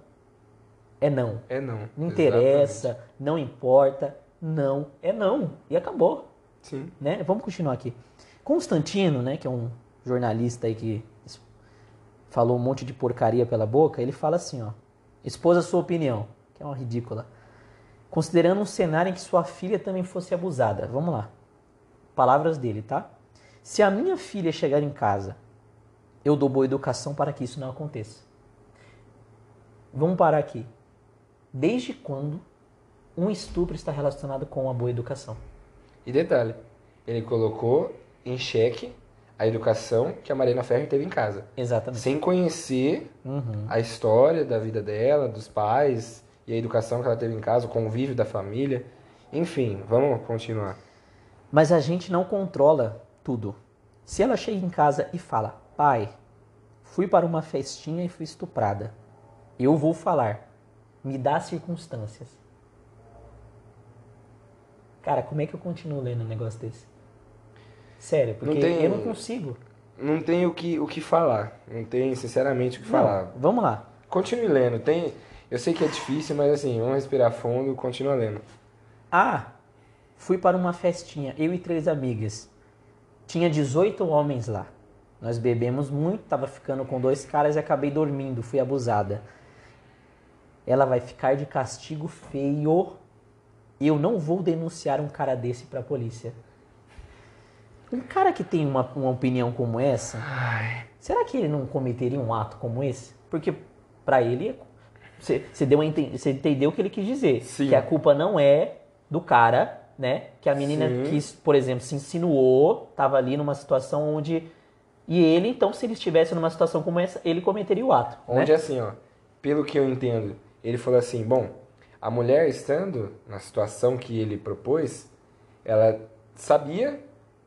É não. É não. Não interessa, não importa, não é não e acabou Sim. né? Vamos continuar aqui. Constantino, né, que é um jornalista aí que falou um monte de porcaria pela boca, ele fala assim, ó: "Expôs a sua opinião", que é uma ridícula. Considerando um cenário em que sua filha também fosse abusada. Vamos lá. Palavras dele, tá? Se a minha filha chegar em casa, eu dou boa educação para que isso não aconteça. Vamos parar aqui. Desde quando um estupro está relacionado com a boa educação? E detalhe, ele colocou em xeque a educação que a Marina Ferrer teve em casa. Exatamente. Sem conhecer Uhum. a história da vida dela, dos pais e a educação que ela teve em casa, o convívio da família. Enfim, vamos continuar. Mas a gente não controla tudo. Se ela chega em casa e fala: Pai, fui para uma festinha e fui estuprada. Eu vou falar. Me dá as circunstâncias. Cara, como é que eu continuo lendo um negócio desse? Sério, porque Não tem- eu não consigo. Não tem o que, o que falar. Não tem, sinceramente, o que falar. Não, vamos lá. Continue lendo. Tem, eu sei que é difícil, mas assim, vamos respirar fundo, continua lendo. Ah, fui para uma festinha, eu e três amigas. Tinha 18 homens lá. Nós bebemos muito, tava ficando com dois caras e acabei dormindo, fui abusada. Ela vai ficar de castigo feio. Eu não vou denunciar um cara desse pra polícia. Um cara que tem uma, uma opinião como essa, será que ele não cometeria um ato como esse? Porque pra ele, você, você deu você entendeu o que ele quis dizer. Sim. Que a culpa não é do cara, né? Que a menina Sim. quis, por exemplo, se insinuou, tava ali numa situação onde. E ele, então, se ele estivesse numa situação como essa, ele cometeria o ato. Onde né? assim, ó, pelo que eu entendo, ele falou assim, bom, a mulher estando na situação que ele propôs, ela sabia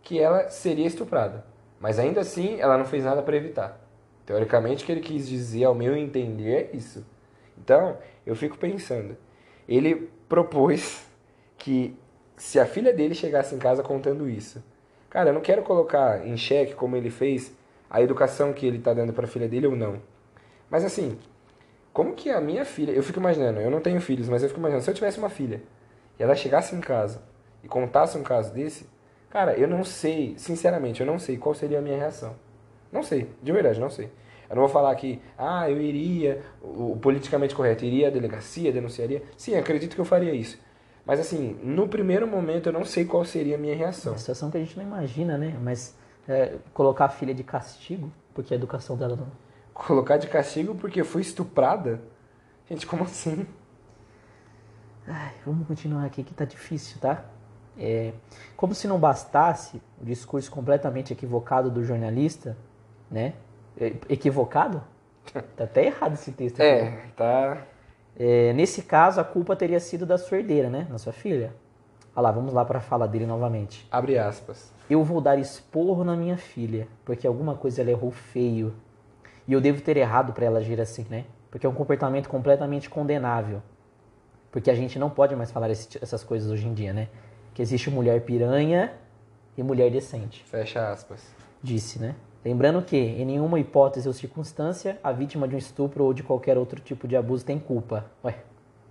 que ela seria estuprada, mas ainda assim ela não fez nada para evitar. Teoricamente, o que ele quis dizer, ao meu entender, é isso. Então, eu fico pensando, ele propôs que se a filha dele chegasse em casa contando isso, cara, eu não quero colocar em xeque como ele fez a educação que ele tá dando para a filha dele ou não. Mas assim, como que a minha filha. Eu fico imaginando, eu não tenho filhos, mas eu fico imaginando, se eu tivesse uma filha, e ela chegasse em casa e contasse um caso desse, cara, eu não sei, sinceramente, eu não sei qual seria a minha reação. Não sei, de verdade, não sei. Eu não vou falar que, ah, eu iria, o politicamente correto, iria à delegacia, denunciaria. Sim, acredito que eu faria isso. Mas assim, no primeiro momento eu não sei qual seria a minha reação. Uma situação que a gente não imagina, né? Mas é, colocar a filha de castigo, porque a educação dela não. Colocar de castigo porque foi estuprada? Gente, como assim? Ai, vamos continuar aqui que tá difícil, tá? É, como se não bastasse o discurso completamente equivocado do jornalista, né? É, equivocado? Tá até errado esse texto aqui. É, tá. É, nesse caso, a culpa teria sido da sua herdeira, né? Da sua filha. Olha lá, vamos lá para a fala dele novamente. Abre aspas. Eu vou dar esporro na minha filha, porque alguma coisa ela errou feio. E eu devo ter errado para ela agir assim, né? Porque é um comportamento completamente condenável. Porque a gente não pode mais falar esse, essas coisas hoje em dia, né? Que existe mulher piranha e mulher decente. Fecha aspas. Disse, né? Lembrando que, em nenhuma hipótese ou circunstância, a vítima de um estupro ou de qualquer outro tipo de abuso tem culpa. Ué,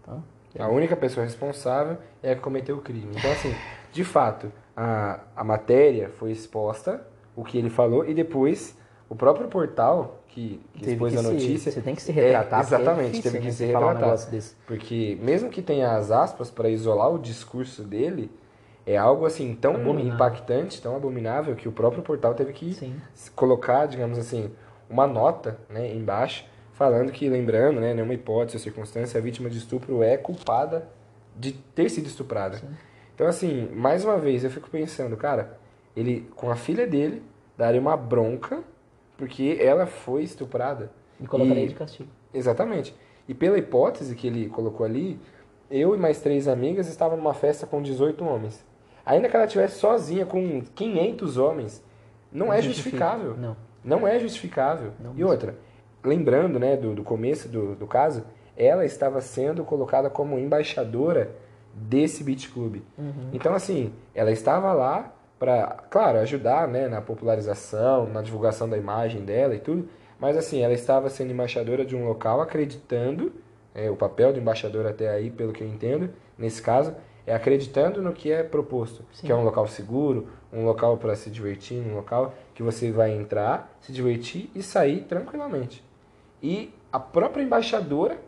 então... A única pessoa responsável é a que cometeu o crime. Então, assim, de fato, a, a matéria foi exposta, o que ele falou, e depois o próprio portal que, que expôs que a notícia. Se, você tem que se retratar. É, exatamente, é difícil, teve que né, se retratar. Um negócio desse. Porque mesmo que tenha as aspas para isolar o discurso dele, é algo assim tão Abominável. impactante, tão abominável, que o próprio portal teve que Sim. colocar, digamos assim, uma nota né, embaixo, falando que, lembrando, né, nenhuma hipótese ou circunstância, a vítima de estupro é culpada de ter sido estuprada. Sim. Então, assim, mais uma vez, eu fico pensando, cara, ele, com a filha dele, daria uma bronca, porque ela foi estuprada. E colocaria E- de castigo. Exatamente. E pela hipótese que ele colocou ali, eu e mais três amigas estavam numa festa com 18 homens. Ainda que ela estivesse sozinha com 500 homens, não é (laughs) justificável. Não. Não é justificável. Não e outra, lembrando né, do, do começo do, do caso, ela estava sendo colocada como embaixadora desse beat club. Uhum. Então, assim, ela estava lá para, claro, ajudar né, na popularização, na divulgação da imagem dela e tudo, mas, assim, ela estava sendo embaixadora de um local acreditando, é, o papel do embaixador até aí, pelo que eu entendo, nesse caso, é acreditando no que é proposto, Sim. que é um local seguro, um local para se divertir, um local que você vai entrar, se divertir e sair tranquilamente. E a própria embaixadora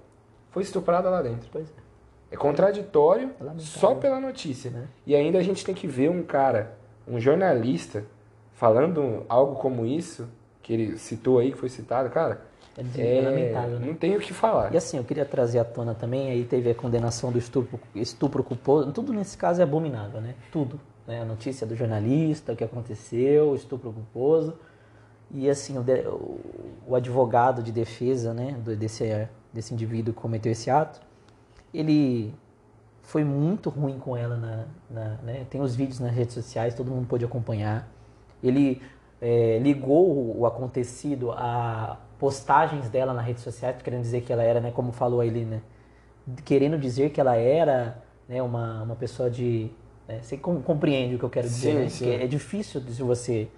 foi estuprada lá dentro. Pois é. É contraditório só pela notícia. Né? E ainda a gente tem que ver um cara, um jornalista, falando algo como isso, que ele citou aí, que foi citado, cara, É, é lamentável, né? não tem o que falar. E assim, eu queria trazer à tona também, aí teve a condenação do estupro, estupro culposo, tudo nesse caso é abominável, né? Tudo. Né? A notícia do jornalista, o que aconteceu, o estupro culposo. E assim, o, de- o- o advogado de defesa né, do- desse, desse indivíduo que cometeu esse ato, ele foi muito ruim com ela. Na, na- né? Tem os vídeos nas redes sociais, todo mundo pôde acompanhar. Ele é, ligou o acontecido a postagens dela nas redes sociais, querendo dizer que ela era, né, como falou ele, né, querendo dizer que ela era né, uma, uma pessoa de. Né, você com- compreende o que eu quero dizer, Sim, né? sim. É difícil de você.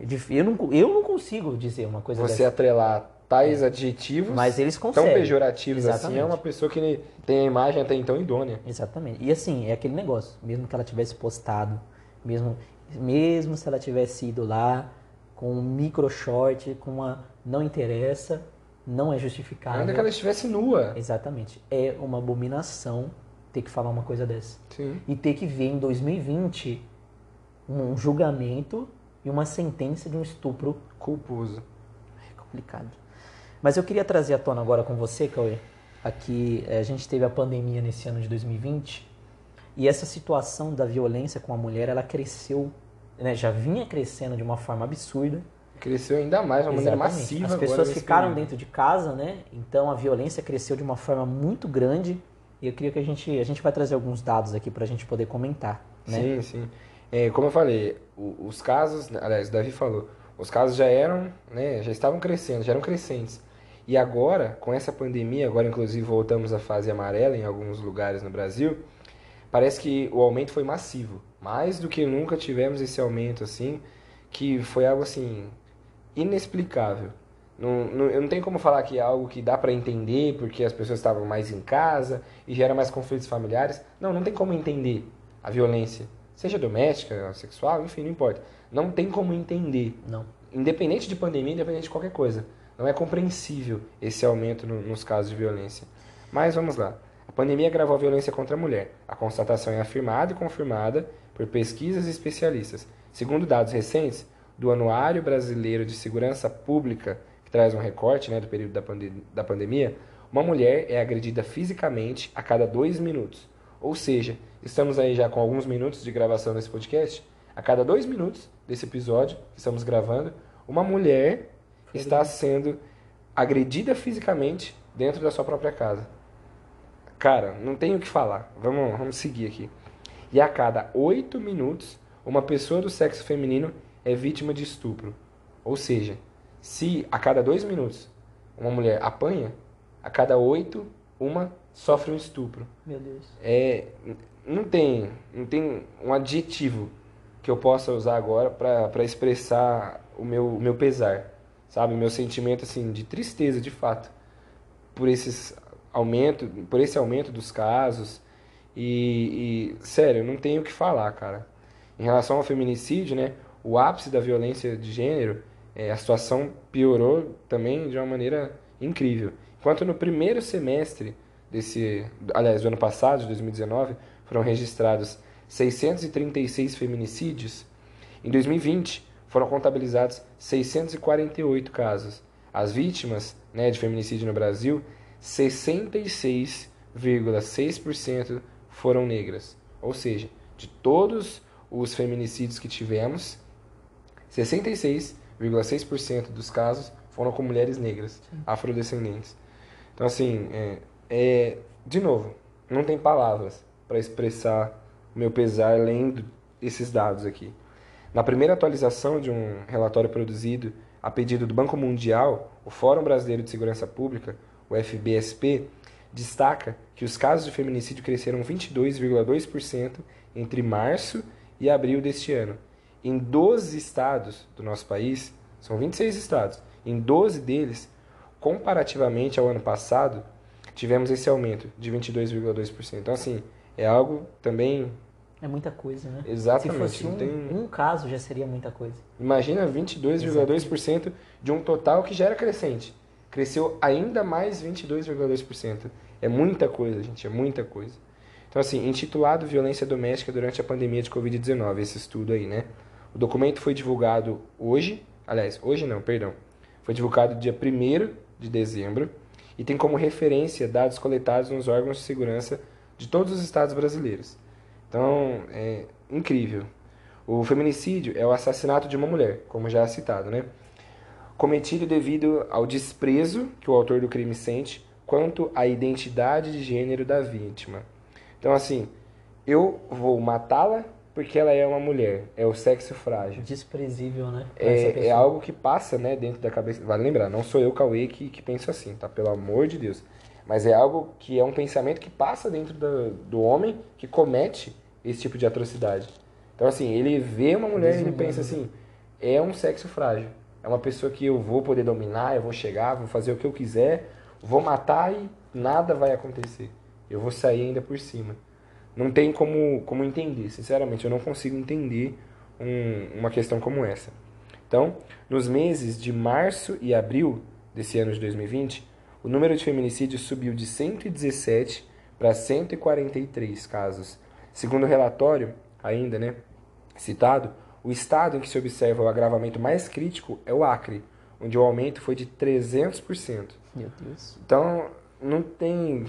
é Eu não, eu não consigo dizer uma coisa Você dessa. atrelar tais adjetivos Mas eles tão conseguem. pejorativos assim, Exatamente. é uma pessoa que tem a imagem até então idônea. Exatamente. E assim, é aquele negócio. Mesmo que ela tivesse postado, mesmo, mesmo se ela tivesse ido lá com um micro short, com uma. Não interessa, não é justificável. Ainda que ela estivesse nua. Exatamente. É uma abominação ter que falar uma coisa dessa. Sim. E ter que ver em 2020 um julgamento e uma sentença de um estupro Culposo. é complicado. Mas eu queria trazer à tona agora com você, Cauê. Aqui eh, a gente teve a pandemia nesse ano de 2020 e essa situação da violência com a mulher ela cresceu, né, já vinha crescendo de uma forma absurda. Cresceu ainda mais, de uma maneira Exatamente. massiva As pessoas ficaram período. dentro de casa, né? Então a violência cresceu de uma forma muito grande. E eu queria que a gente a gente vai trazer alguns dados aqui para a gente poder comentar, né? Sim, sim. É, como eu falei, os casos, aliás, o Davi falou, os casos já eram, né, já estavam crescendo, já eram crescentes. E agora, com essa pandemia, agora inclusive voltamos à fase amarela em alguns lugares no Brasil, parece que o aumento foi massivo. Mais do que nunca tivemos esse aumento assim, que foi algo assim inexplicável. Não, não, eu não tenho como falar que é algo que dá para entender porque as pessoas estavam mais em casa e gera mais conflitos familiares. Não, não tem como entender a violência, seja doméstica, sexual, enfim, não importa. Não tem como entender. Não. Independente de pandemia, independente de qualquer coisa. Não é compreensível esse aumento no, nos casos de violência. Mas vamos lá. A pandemia agravou a violência contra a mulher. A constatação é afirmada e confirmada por pesquisas e especialistas. Segundo dados recentes do Anuário Brasileiro de Segurança Pública, que traz um recorte né, do período da, da pandemia, uma mulher é agredida fisicamente a cada dois minutos. Ou seja, estamos aí já com alguns minutos de gravação desse podcast. A cada dois minutos desse episódio que estamos gravando, uma mulher está sendo agredida fisicamente dentro da sua própria casa. Cara, não tenho o que falar. Vamos, vamos seguir aqui. E a cada oito minutos, uma pessoa do sexo feminino é vítima de estupro. Ou seja, se a cada dois minutos uma mulher apanha, a cada oito, uma sofre um estupro. Meu Deus. É, não tem, não tem um adjetivo que eu possa usar agora para expressar o meu, o meu pesar, sabe? Meu sentimento assim de tristeza, de fato, por esses aumento, por esse aumento dos casos e, e sério, não tenho o que falar, cara. Em relação ao feminicídio, né? O ápice da violência de gênero, é, a situação piorou também de uma maneira incrível. Enquanto no primeiro semestre desse, aliás, do ano passado, de 2019, foram registrados 636 feminicídios, em 2020 foram contabilizados 648 casos. As vítimas né, de feminicídio no Brasil, 66,6% foram negras. Ou seja, de todos os feminicídios que tivemos, 66,6% dos casos foram com mulheres negras, afrodescendentes. Então, assim, é, é, de novo, não tem palavras para expressar o meu pesar lendo esses dados aqui. Na primeira atualização de um relatório produzido a pedido do Banco Mundial, o Fórum Brasileiro de Segurança Pública, o FBSP, destaca que os casos de feminicídio cresceram 22,2% entre março e abril deste ano. Em 12 estados do nosso país, são 26 estados, em 12 deles, comparativamente ao ano passado, tivemos esse aumento de 22,2%. Então, assim, é algo também. É muita coisa, né? Exatamente. Se fosse um, tem... um caso, já seria muita coisa. Imagina 22,2% de um total que já era crescente. Cresceu ainda mais 22,2%. É muita coisa, gente, é muita coisa. Então, assim, intitulado Violência Doméstica durante a pandemia de Covid-19, esse estudo aí, né? O documento foi divulgado hoje, aliás, hoje não, perdão. Foi divulgado dia 1 de dezembro e tem como referência dados coletados nos órgãos de segurança de todos os estados brasileiros. Então, é incrível. O feminicídio é o assassinato de uma mulher, como já é citado, né? Cometido devido ao desprezo que o autor do crime sente quanto à identidade de gênero da vítima. Então, assim, eu vou matá-la porque ela é uma mulher, é o sexo frágil. Desprezível, né? É, é, algo que passa, né, dentro da cabeça. Vale lembrar, não sou eu, Cauê, que, que penso assim, tá? Pelo amor de Deus. Mas é algo que é um pensamento que passa dentro do, do homem que comete esse tipo de atrocidade. Então, assim, ele vê uma mulher e ele pensa assim: é um sexo frágil. É uma pessoa que eu vou poder dominar, eu vou chegar, vou fazer o que eu quiser, vou matar e nada vai acontecer. Eu vou sair ainda por cima. Não tem como, como entender, sinceramente, eu não consigo entender um, uma questão como essa. Então, nos meses de março e abril desse ano de 2020, o número de feminicídios subiu de 117 para 143 casos. Segundo o relatório, ainda, né, citado, o estado em que se observa o agravamento mais crítico é o Acre, onde o aumento foi de 300%. Meu Deus. Então, não tem.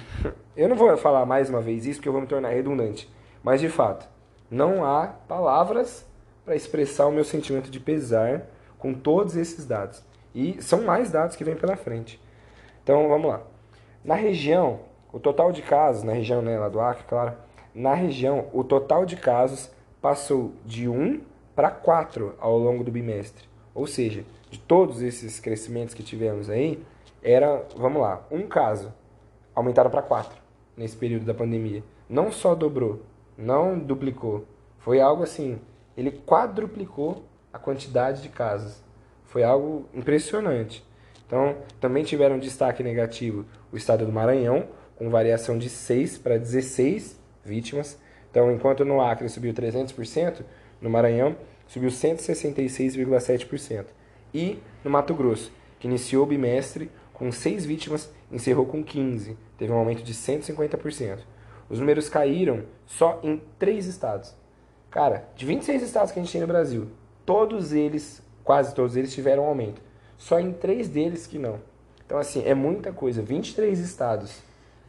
Eu não vou falar mais uma vez isso porque eu vou me tornar redundante. Mas, de fato, não há palavras para expressar o meu sentimento de pesar com todos esses dados. E são mais dados que vêm pela frente. Então, vamos lá. Na região, o total de casos, na região né, lá do Acre, claro, na região, o total de casos passou de 1 para 4 ao longo do bimestre. Ou seja, de todos esses crescimentos que tivemos aí, era, vamos lá, um caso aumentaram para 4 nesse período da pandemia. Não só dobrou, não duplicou. Foi algo assim, ele quadruplicou a quantidade de casos. Foi algo impressionante. Então, também tiveram destaque negativo o estado do Maranhão, com variação de 6 para 16 vítimas. Então, enquanto no Acre subiu 300%, no Maranhão subiu 166,7%. E no Mato Grosso, que iniciou o bimestre com 6 vítimas, encerrou com 15, teve um aumento de 150%. Os números caíram só em 3 estados. Cara, de 26 estados que a gente tem no Brasil, todos eles, quase todos eles tiveram um aumento. Só em 3 deles que não. Então, assim, é muita coisa. 23 estados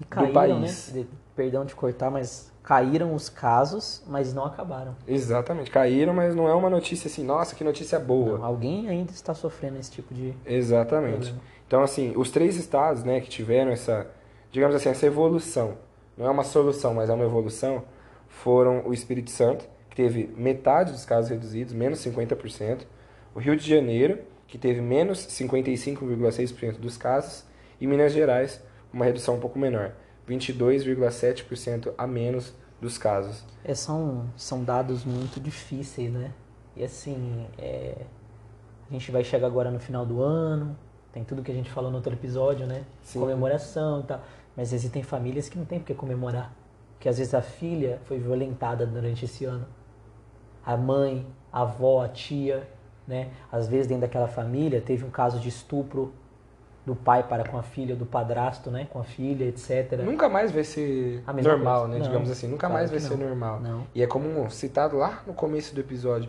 E caíram, do país. né? De- Perdão de cortar, mas caíram os casos, mas não acabaram. Exatamente, caíram, mas não é uma notícia assim, nossa, que notícia boa. Não, alguém ainda está sofrendo esse tipo de. Exatamente. Problema. Então, assim, os três estados, né, que tiveram essa, digamos assim, essa evolução, não é uma solução, mas é uma evolução, foram o Espírito Santo, que teve metade dos casos reduzidos, menos 50%, o Rio de Janeiro, que teve menos 55,6% dos casos, e Minas Gerais, uma redução um pouco menor, 22,7% a menos dos casos. É, são, são dados muito difíceis, né? E assim, é, a gente vai chegar agora no final do ano, tem tudo que a gente falou no outro episódio, né? Sim. Comemoração e tal. Mas existem famílias que não tem por que comemorar. Porque às vezes a filha foi violentada durante esse ano. A mãe, a avó, a tia, né? Às vezes dentro daquela família teve um caso de estupro do pai para com a filha, do padrasto, né? Com a filha, etc. Nunca mais vai ser normal, coisa. né? Não, digamos assim, nunca claro mais vai ser normal. Não. E é como citado lá no começo do episódio.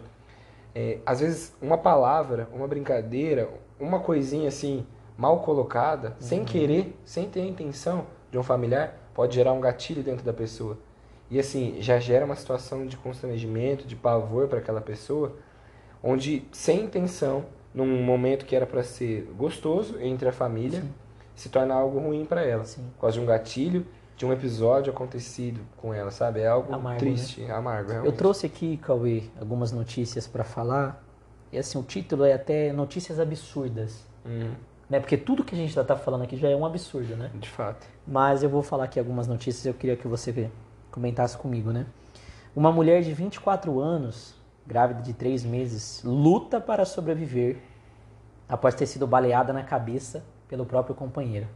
É, às vezes, uma palavra, uma brincadeira, uma coisinha assim, mal colocada, sem Uhum. querer, sem ter a intenção de um familiar, pode gerar um gatilho dentro da pessoa. E assim, já gera uma situação de constrangimento, de pavor para aquela pessoa, onde, sem intenção, num momento que era para ser gostoso entre a família, Sim. se torna algo ruim para ela. Sim. Por causa de um gatilho, de um episódio acontecido com ela, sabe? É algo Amargo, triste, amargo, Eu realmente. trouxe aqui, Cauê, algumas notícias para falar. E assim, o título é até Notícias Absurdas. Uhum, Né? Porque tudo que a gente já tá falando aqui já é um absurdo, né? de fato. Mas eu vou falar aqui algumas notícias eu queria que você comentasse comigo, né? Uma mulher de 24 anos, grávida de 3 meses, luta para sobreviver após ter sido baleada na cabeça pelo próprio companheiro.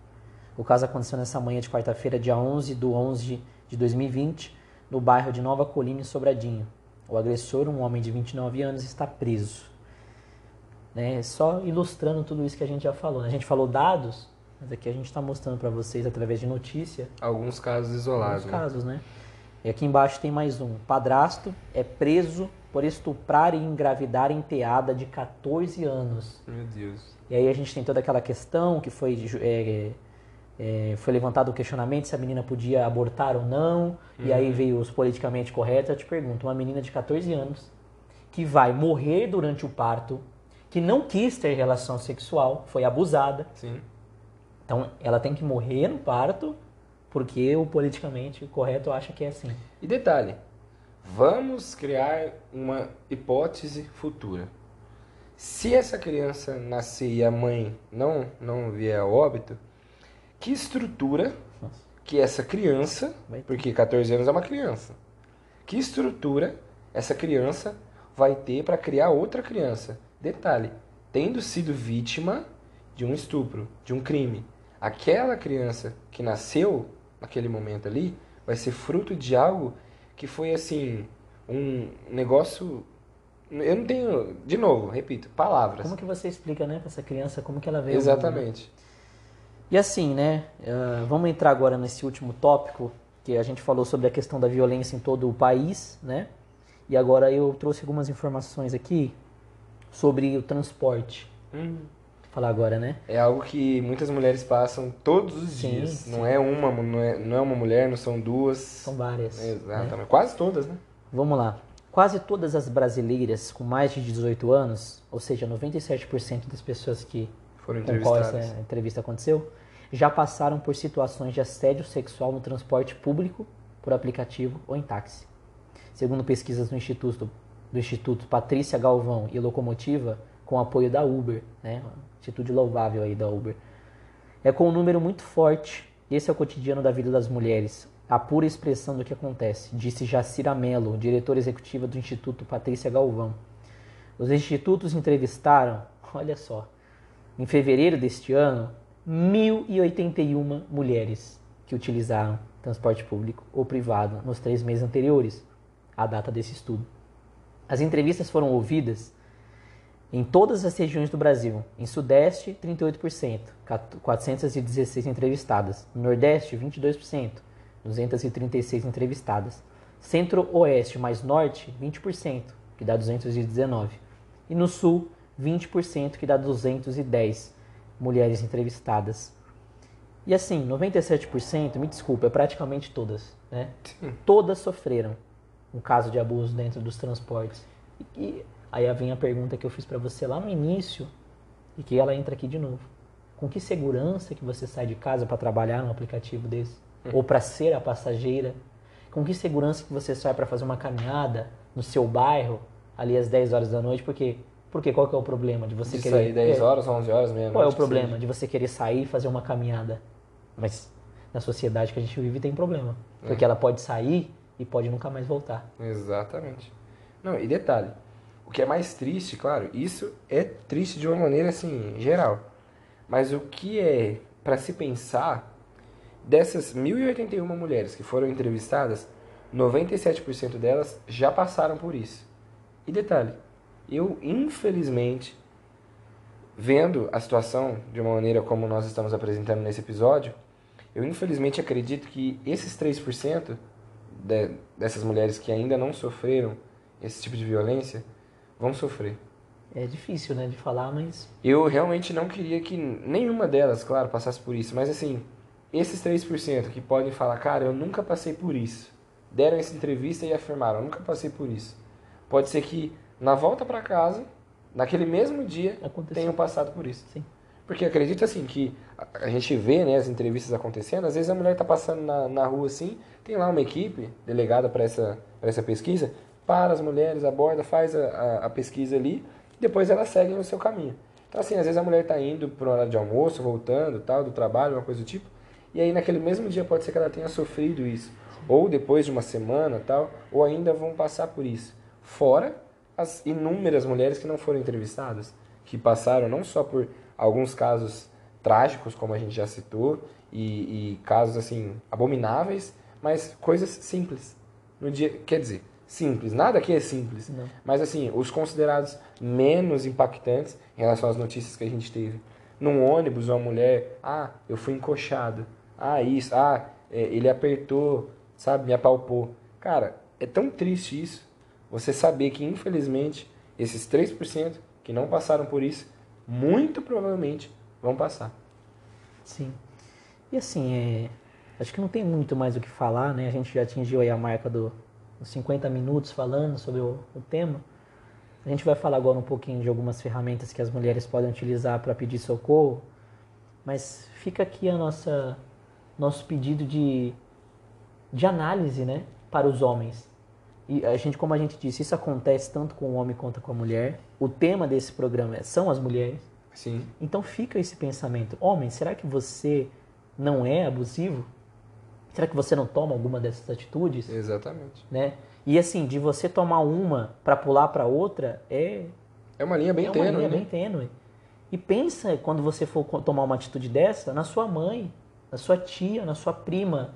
O caso aconteceu nessa manhã de quarta-feira, dia 11 de 11 de 2020, no bairro de Nova Colina, em Sobradinho. O agressor, um homem de 29 anos, está preso. Né? Só ilustrando tudo isso que a gente já falou. né? A gente falou dados, mas aqui a gente está mostrando para vocês através de notícia Alguns casos isolados. alguns né? casos, né? E aqui embaixo tem mais um. Padrasto é preso por estuprar e engravidar enteada de 14 anos. Meu Deus. E aí a gente tem toda aquela questão que foi, é, é, foi levantado o questionamento se a menina podia abortar ou não. E aí veio os politicamente corretos. Eu te pergunto, uma menina de 14 anos que vai morrer durante o parto, que não quis ter relação sexual, foi abusada. Sim. Então ela tem que morrer no parto porque o politicamente correto acha que é assim. E detalhe, vamos criar uma hipótese futura. Se essa criança nascer e a mãe não, não vier a óbito, que estrutura Nossa. que essa criança, porque 14 anos é uma criança, que estrutura essa criança vai ter para criar outra criança? Detalhe, tendo sido vítima de um estupro, de um crime, aquela criança que nasceu naquele momento ali vai ser fruto de algo que foi assim um negócio eu não tenho de novo repito palavras Como que você explica, né, pra essa criança como que ela veio? exatamente E assim, né, ah, vamos entrar agora nesse último tópico, que a gente falou sobre a questão da violência em todo o país, né? E agora eu trouxe algumas informações aqui sobre o transporte. Hum. Vou falar agora, né? É algo que muitas mulheres passam todos os Sim, dias. sim. Não é uma, não é, não é uma mulher, não são duas. São várias. né? Exatamente. Quase todas, né? Vamos lá. Quase todas as brasileiras com mais de 18 anos, ou seja, 97% das pessoas que Foram com qual essa entrevista aconteceu, já passaram por situações de assédio sexual no transporte público, por aplicativo ou em táxi. Segundo pesquisas do Instituto, do Instituto Patrícia Galvão e Locomotiva, com apoio da Uber, né? atitude louvável aí da Uber. É com um número muito forte, esse é o cotidiano da vida das mulheres, a pura expressão do que acontece, disse Jacira Mello, diretora executiva do Instituto Patrícia Galvão. Os institutos entrevistaram, (laughs) olha só, em fevereiro deste ano, 1.081 mulheres que utilizaram transporte público ou privado nos três meses anteriores à data desse estudo. As entrevistas foram ouvidas em todas as regiões do Brasil. Em Sudeste, 38%, 416 entrevistadas. No Nordeste, 22%, 236 entrevistadas. Centro-Oeste mais Norte, 20%, que dá 219. E no Sul, 20%, que dá 210 mulheres entrevistadas. E assim, 97%, me desculpa, é praticamente todas, né? Sim. Todas sofreram um caso de abuso dentro dos transportes. E, e aí vem a pergunta que eu fiz para você lá no início e que ela entra aqui de novo. Com que segurança que você sai de casa para trabalhar num aplicativo desse? Ou para ser a passageira? Com que segurança que você sai para fazer uma caminhada no seu bairro ali às 10 horas da noite? Porque porque qual que é o problema de você De querer sair 10 é, horas, 11 horas, meia-noite. Qual é o problema seja. de você querer sair e fazer uma caminhada? Mas na sociedade que a gente vive tem problema. Porque ela pode sair e pode nunca mais voltar. Exatamente. Não, e detalhe, o que é mais triste, claro, isso é triste de uma maneira assim, geral. Mas o que é para se pensar dessas 1081 mulheres que foram entrevistadas, 97% delas já passaram por isso. E detalhe, eu infelizmente vendo a situação de uma maneira como nós estamos apresentando nesse episódio, eu infelizmente acredito que esses 3% de, dessas mulheres que ainda não sofreram esse tipo de violência vão sofrer. É difícil, né, de falar, mas Eu realmente não queria que nenhuma delas, claro, passasse por isso, mas assim, esses 3% que podem falar, cara, eu nunca passei por isso, deram essa entrevista e afirmaram, eu nunca passei por isso. Pode ser que na volta para casa, naquele mesmo dia, Aconteceu. tenham passado por isso. sim. Porque acredito assim que a- gente vê né, as entrevistas acontecendo, às vezes a mulher está passando na, na rua assim, tem lá uma equipe delegada para essa, essa pesquisa, para as mulheres, aborda, faz a, a, a pesquisa ali, depois elas seguem o seu caminho. Então assim, às vezes a mulher está indo para hora de almoço, voltando, tal, do trabalho, uma coisa do tipo, e aí naquele mesmo dia pode ser que ela tenha sofrido isso, ou depois de uma semana, tal, ou ainda vão passar por isso. Fora as inúmeras mulheres que não foram entrevistadas, que passaram não só por alguns casos trágicos, como a gente já citou, e, e casos assim abomináveis, mas coisas simples. No dia, quer dizer, simples, nada aqui é simples, Não. mas assim, os considerados menos impactantes em relação às notícias que a gente teve. Num ônibus, uma mulher, ah, eu fui encoxado. Ah, isso, ah, é, ele apertou, sabe, me apalpou. Cara, é tão triste isso. Você saber que, infelizmente, esses 3% que não passaram por isso, muito provavelmente vão passar. Sim. E assim, é, acho que não tem muito mais o que falar, né? A gente já atingiu aí a marca do, dos 50 minutos falando sobre o, o tema. A gente vai falar agora um pouquinho de algumas ferramentas que as mulheres podem utilizar para pedir socorro, mas fica aqui a nossa nosso pedido de, de análise, né, para os homens. E a gente, como a gente disse, isso acontece tanto com o homem quanto com a mulher. O tema desse programa é- são as mulheres. Sim. Então fica esse pensamento: homem, será que você não é abusivo? Será que você não toma alguma dessas atitudes? Exatamente. Né? E assim, de você tomar uma para pular para outra é, É uma linha bem é uma tênue, linha né? bem tênue. E pensa quando você for tomar uma atitude dessa na sua mãe, na sua tia, na sua prima.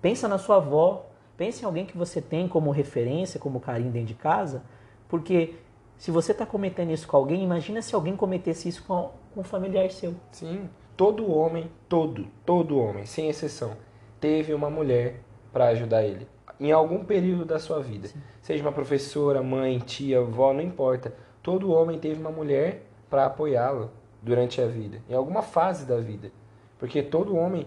Pensa na sua avó. Pensa em alguém que você tem como referência, como carinho dentro de casa. Porque se você está cometendo isso com alguém, imagina se alguém cometesse isso com, um familiar seu. Sim. Todo homem, todo, todo homem, sem exceção, teve uma mulher para ajudar ele. Em algum período da sua vida. Seja uma professora, mãe, tia, avó, não importa. Todo homem teve uma mulher para apoiá-lo durante a vida, em alguma fase da vida. Porque todo homem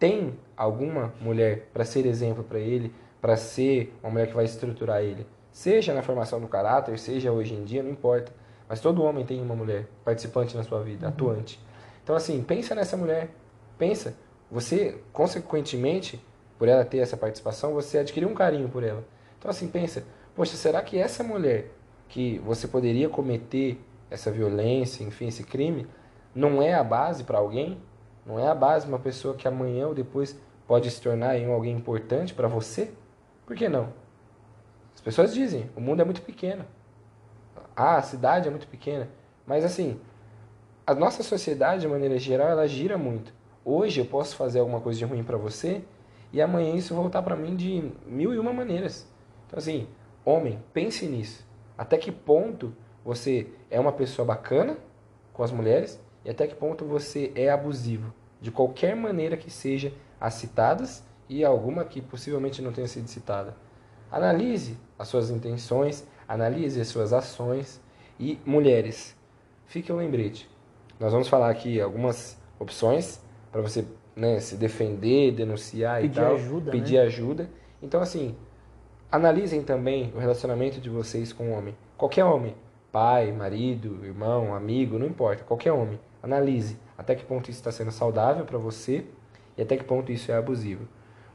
tem alguma mulher para ser exemplo para ele, para ser uma mulher que vai estruturar ele. Seja na formação do caráter, seja hoje em dia, não importa. Mas todo homem tem uma mulher participante na sua vida, atuante. Então, assim, pensa nessa mulher. Pensa. Você, consequentemente, por ela ter essa participação, você adquiriu um carinho por ela. Então, assim, pensa. Poxa, será que essa mulher que você poderia cometer essa violência, enfim, esse crime, não é a base para alguém? Não é a base uma pessoa que amanhã ou depois pode se tornar um alguém importante para você? Por que não? As pessoas dizem, o mundo é muito pequeno. Ah, a cidade é muito pequena. Mas assim, a nossa sociedade, de maneira geral, ela gira muito. Hoje eu posso fazer alguma coisa de ruim para você e amanhã isso voltar para mim de mil e uma maneiras. Então, assim, homem, pense nisso. Até que ponto você é uma pessoa bacana com as mulheres e até que ponto você é abusivo, de qualquer maneira que seja as citadas e alguma que possivelmente não tenha sido citada. Analise as suas intenções, analise as suas ações e mulheres, fique o lembrete. Nós vamos falar aqui algumas opções para você né, se defender, denunciar pedir e tal, ajuda, pedir né? ajuda. Então assim, analisem também o relacionamento de vocês com o homem. Qualquer homem, pai, marido, irmão, amigo, não importa, qualquer homem. Analise até que ponto isso está sendo saudável para você e até que ponto isso é abusivo.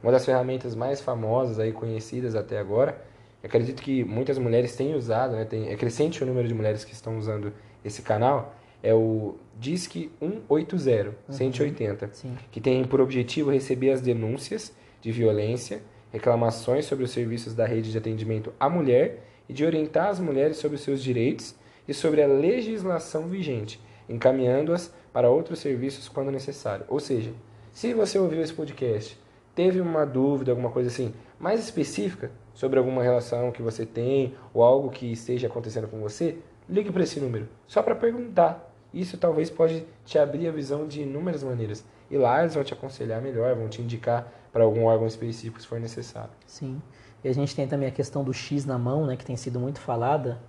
Uma das ferramentas mais famosas aí conhecidas até agora, acredito que muitas mulheres têm usado, né, tem, é crescente o número de mulheres que estão usando esse canal, é o Disque 180, 180, Sim. que tem por objetivo receber as denúncias de violência, reclamações sobre os serviços da rede de atendimento à mulher e de orientar as mulheres sobre os seus direitos e sobre a legislação vigente, encaminhando-as para outros serviços quando necessário. Ou seja, se você ouviu esse podcast, teve uma dúvida, alguma coisa assim, mais específica sobre alguma relação que você tem ou algo que esteja acontecendo com você, ligue para esse número, só para perguntar. Isso talvez pode te abrir a visão de inúmeras maneiras. E lá eles vão te aconselhar melhor, vão te indicar para algum órgão específico se for necessário. Sim. E a gente tem também a questão do X na mão, né, que tem sido muito falada.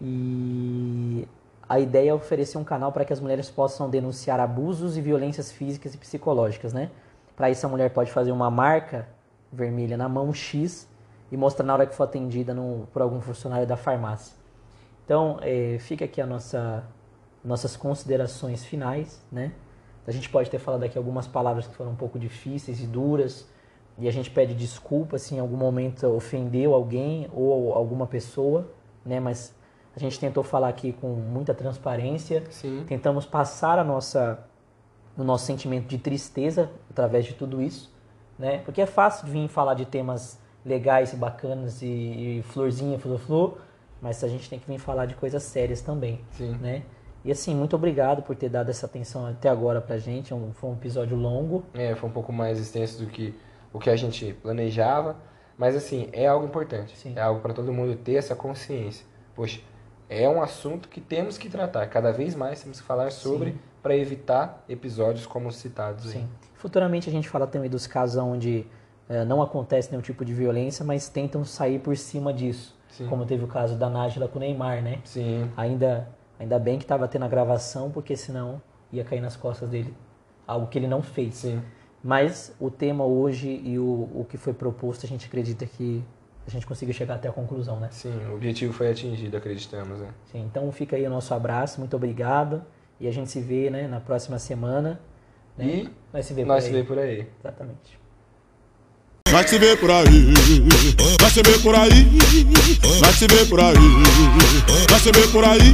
E a ideia é oferecer um canal para que as mulheres possam denunciar abusos e violências físicas e psicológicas, né? Para isso a mulher pode fazer uma marca vermelha na mão X e mostrar na hora que for atendida no, por algum funcionário da farmácia. Então, é, fica aqui a nossa nossas considerações finais, né? A gente pode ter falado aqui algumas palavras que foram um pouco difíceis e duras, e a gente pede desculpa se em algum momento ofendeu alguém ou alguma pessoa, né? Mas a gente tentou falar aqui com muita transparência, Sim. tentamos passar a nossa o nosso sentimento de tristeza através de tudo isso, né? Porque é fácil vir falar de temas legais e bacanas e, e florzinha, flor, flor, mas a gente tem que vir falar de coisas sérias também, Sim. né? E assim, muito obrigado por ter dado essa atenção até agora pra gente. É um- Foi um episódio longo. É, foi um pouco mais extenso do que o que a gente planejava, mas assim, é algo importante. Sim. É algo para todo mundo ter essa consciência. Poxa, é um assunto que temos que tratar, cada vez mais temos que falar sobre para evitar episódios como os citados aí. Sim. Futuramente a gente fala também dos casos onde eh, não acontece nenhum tipo de violência, mas tentam sair por cima disso. Sim. Como teve o caso da Nájila com o Neymar, né? Sim, Ainda, ainda bem que estava tendo a gravação, porque senão ia cair nas costas dele algo que ele não fez. sim. Mas o tema hoje e o, o que foi proposto, a gente acredita que a gente conseguiu chegar até a conclusão, né? Sim, o objetivo foi atingido, acreditamos, né? Sim, então fica aí o nosso abraço, muito obrigado. E a gente se vê né, na próxima semana. Né? E Nós se vê Nós por se aí. vê por aí. Exatamente. Vai se ver por aí, vai se ver por aí, vai se ver por aí, vai se ver por aí.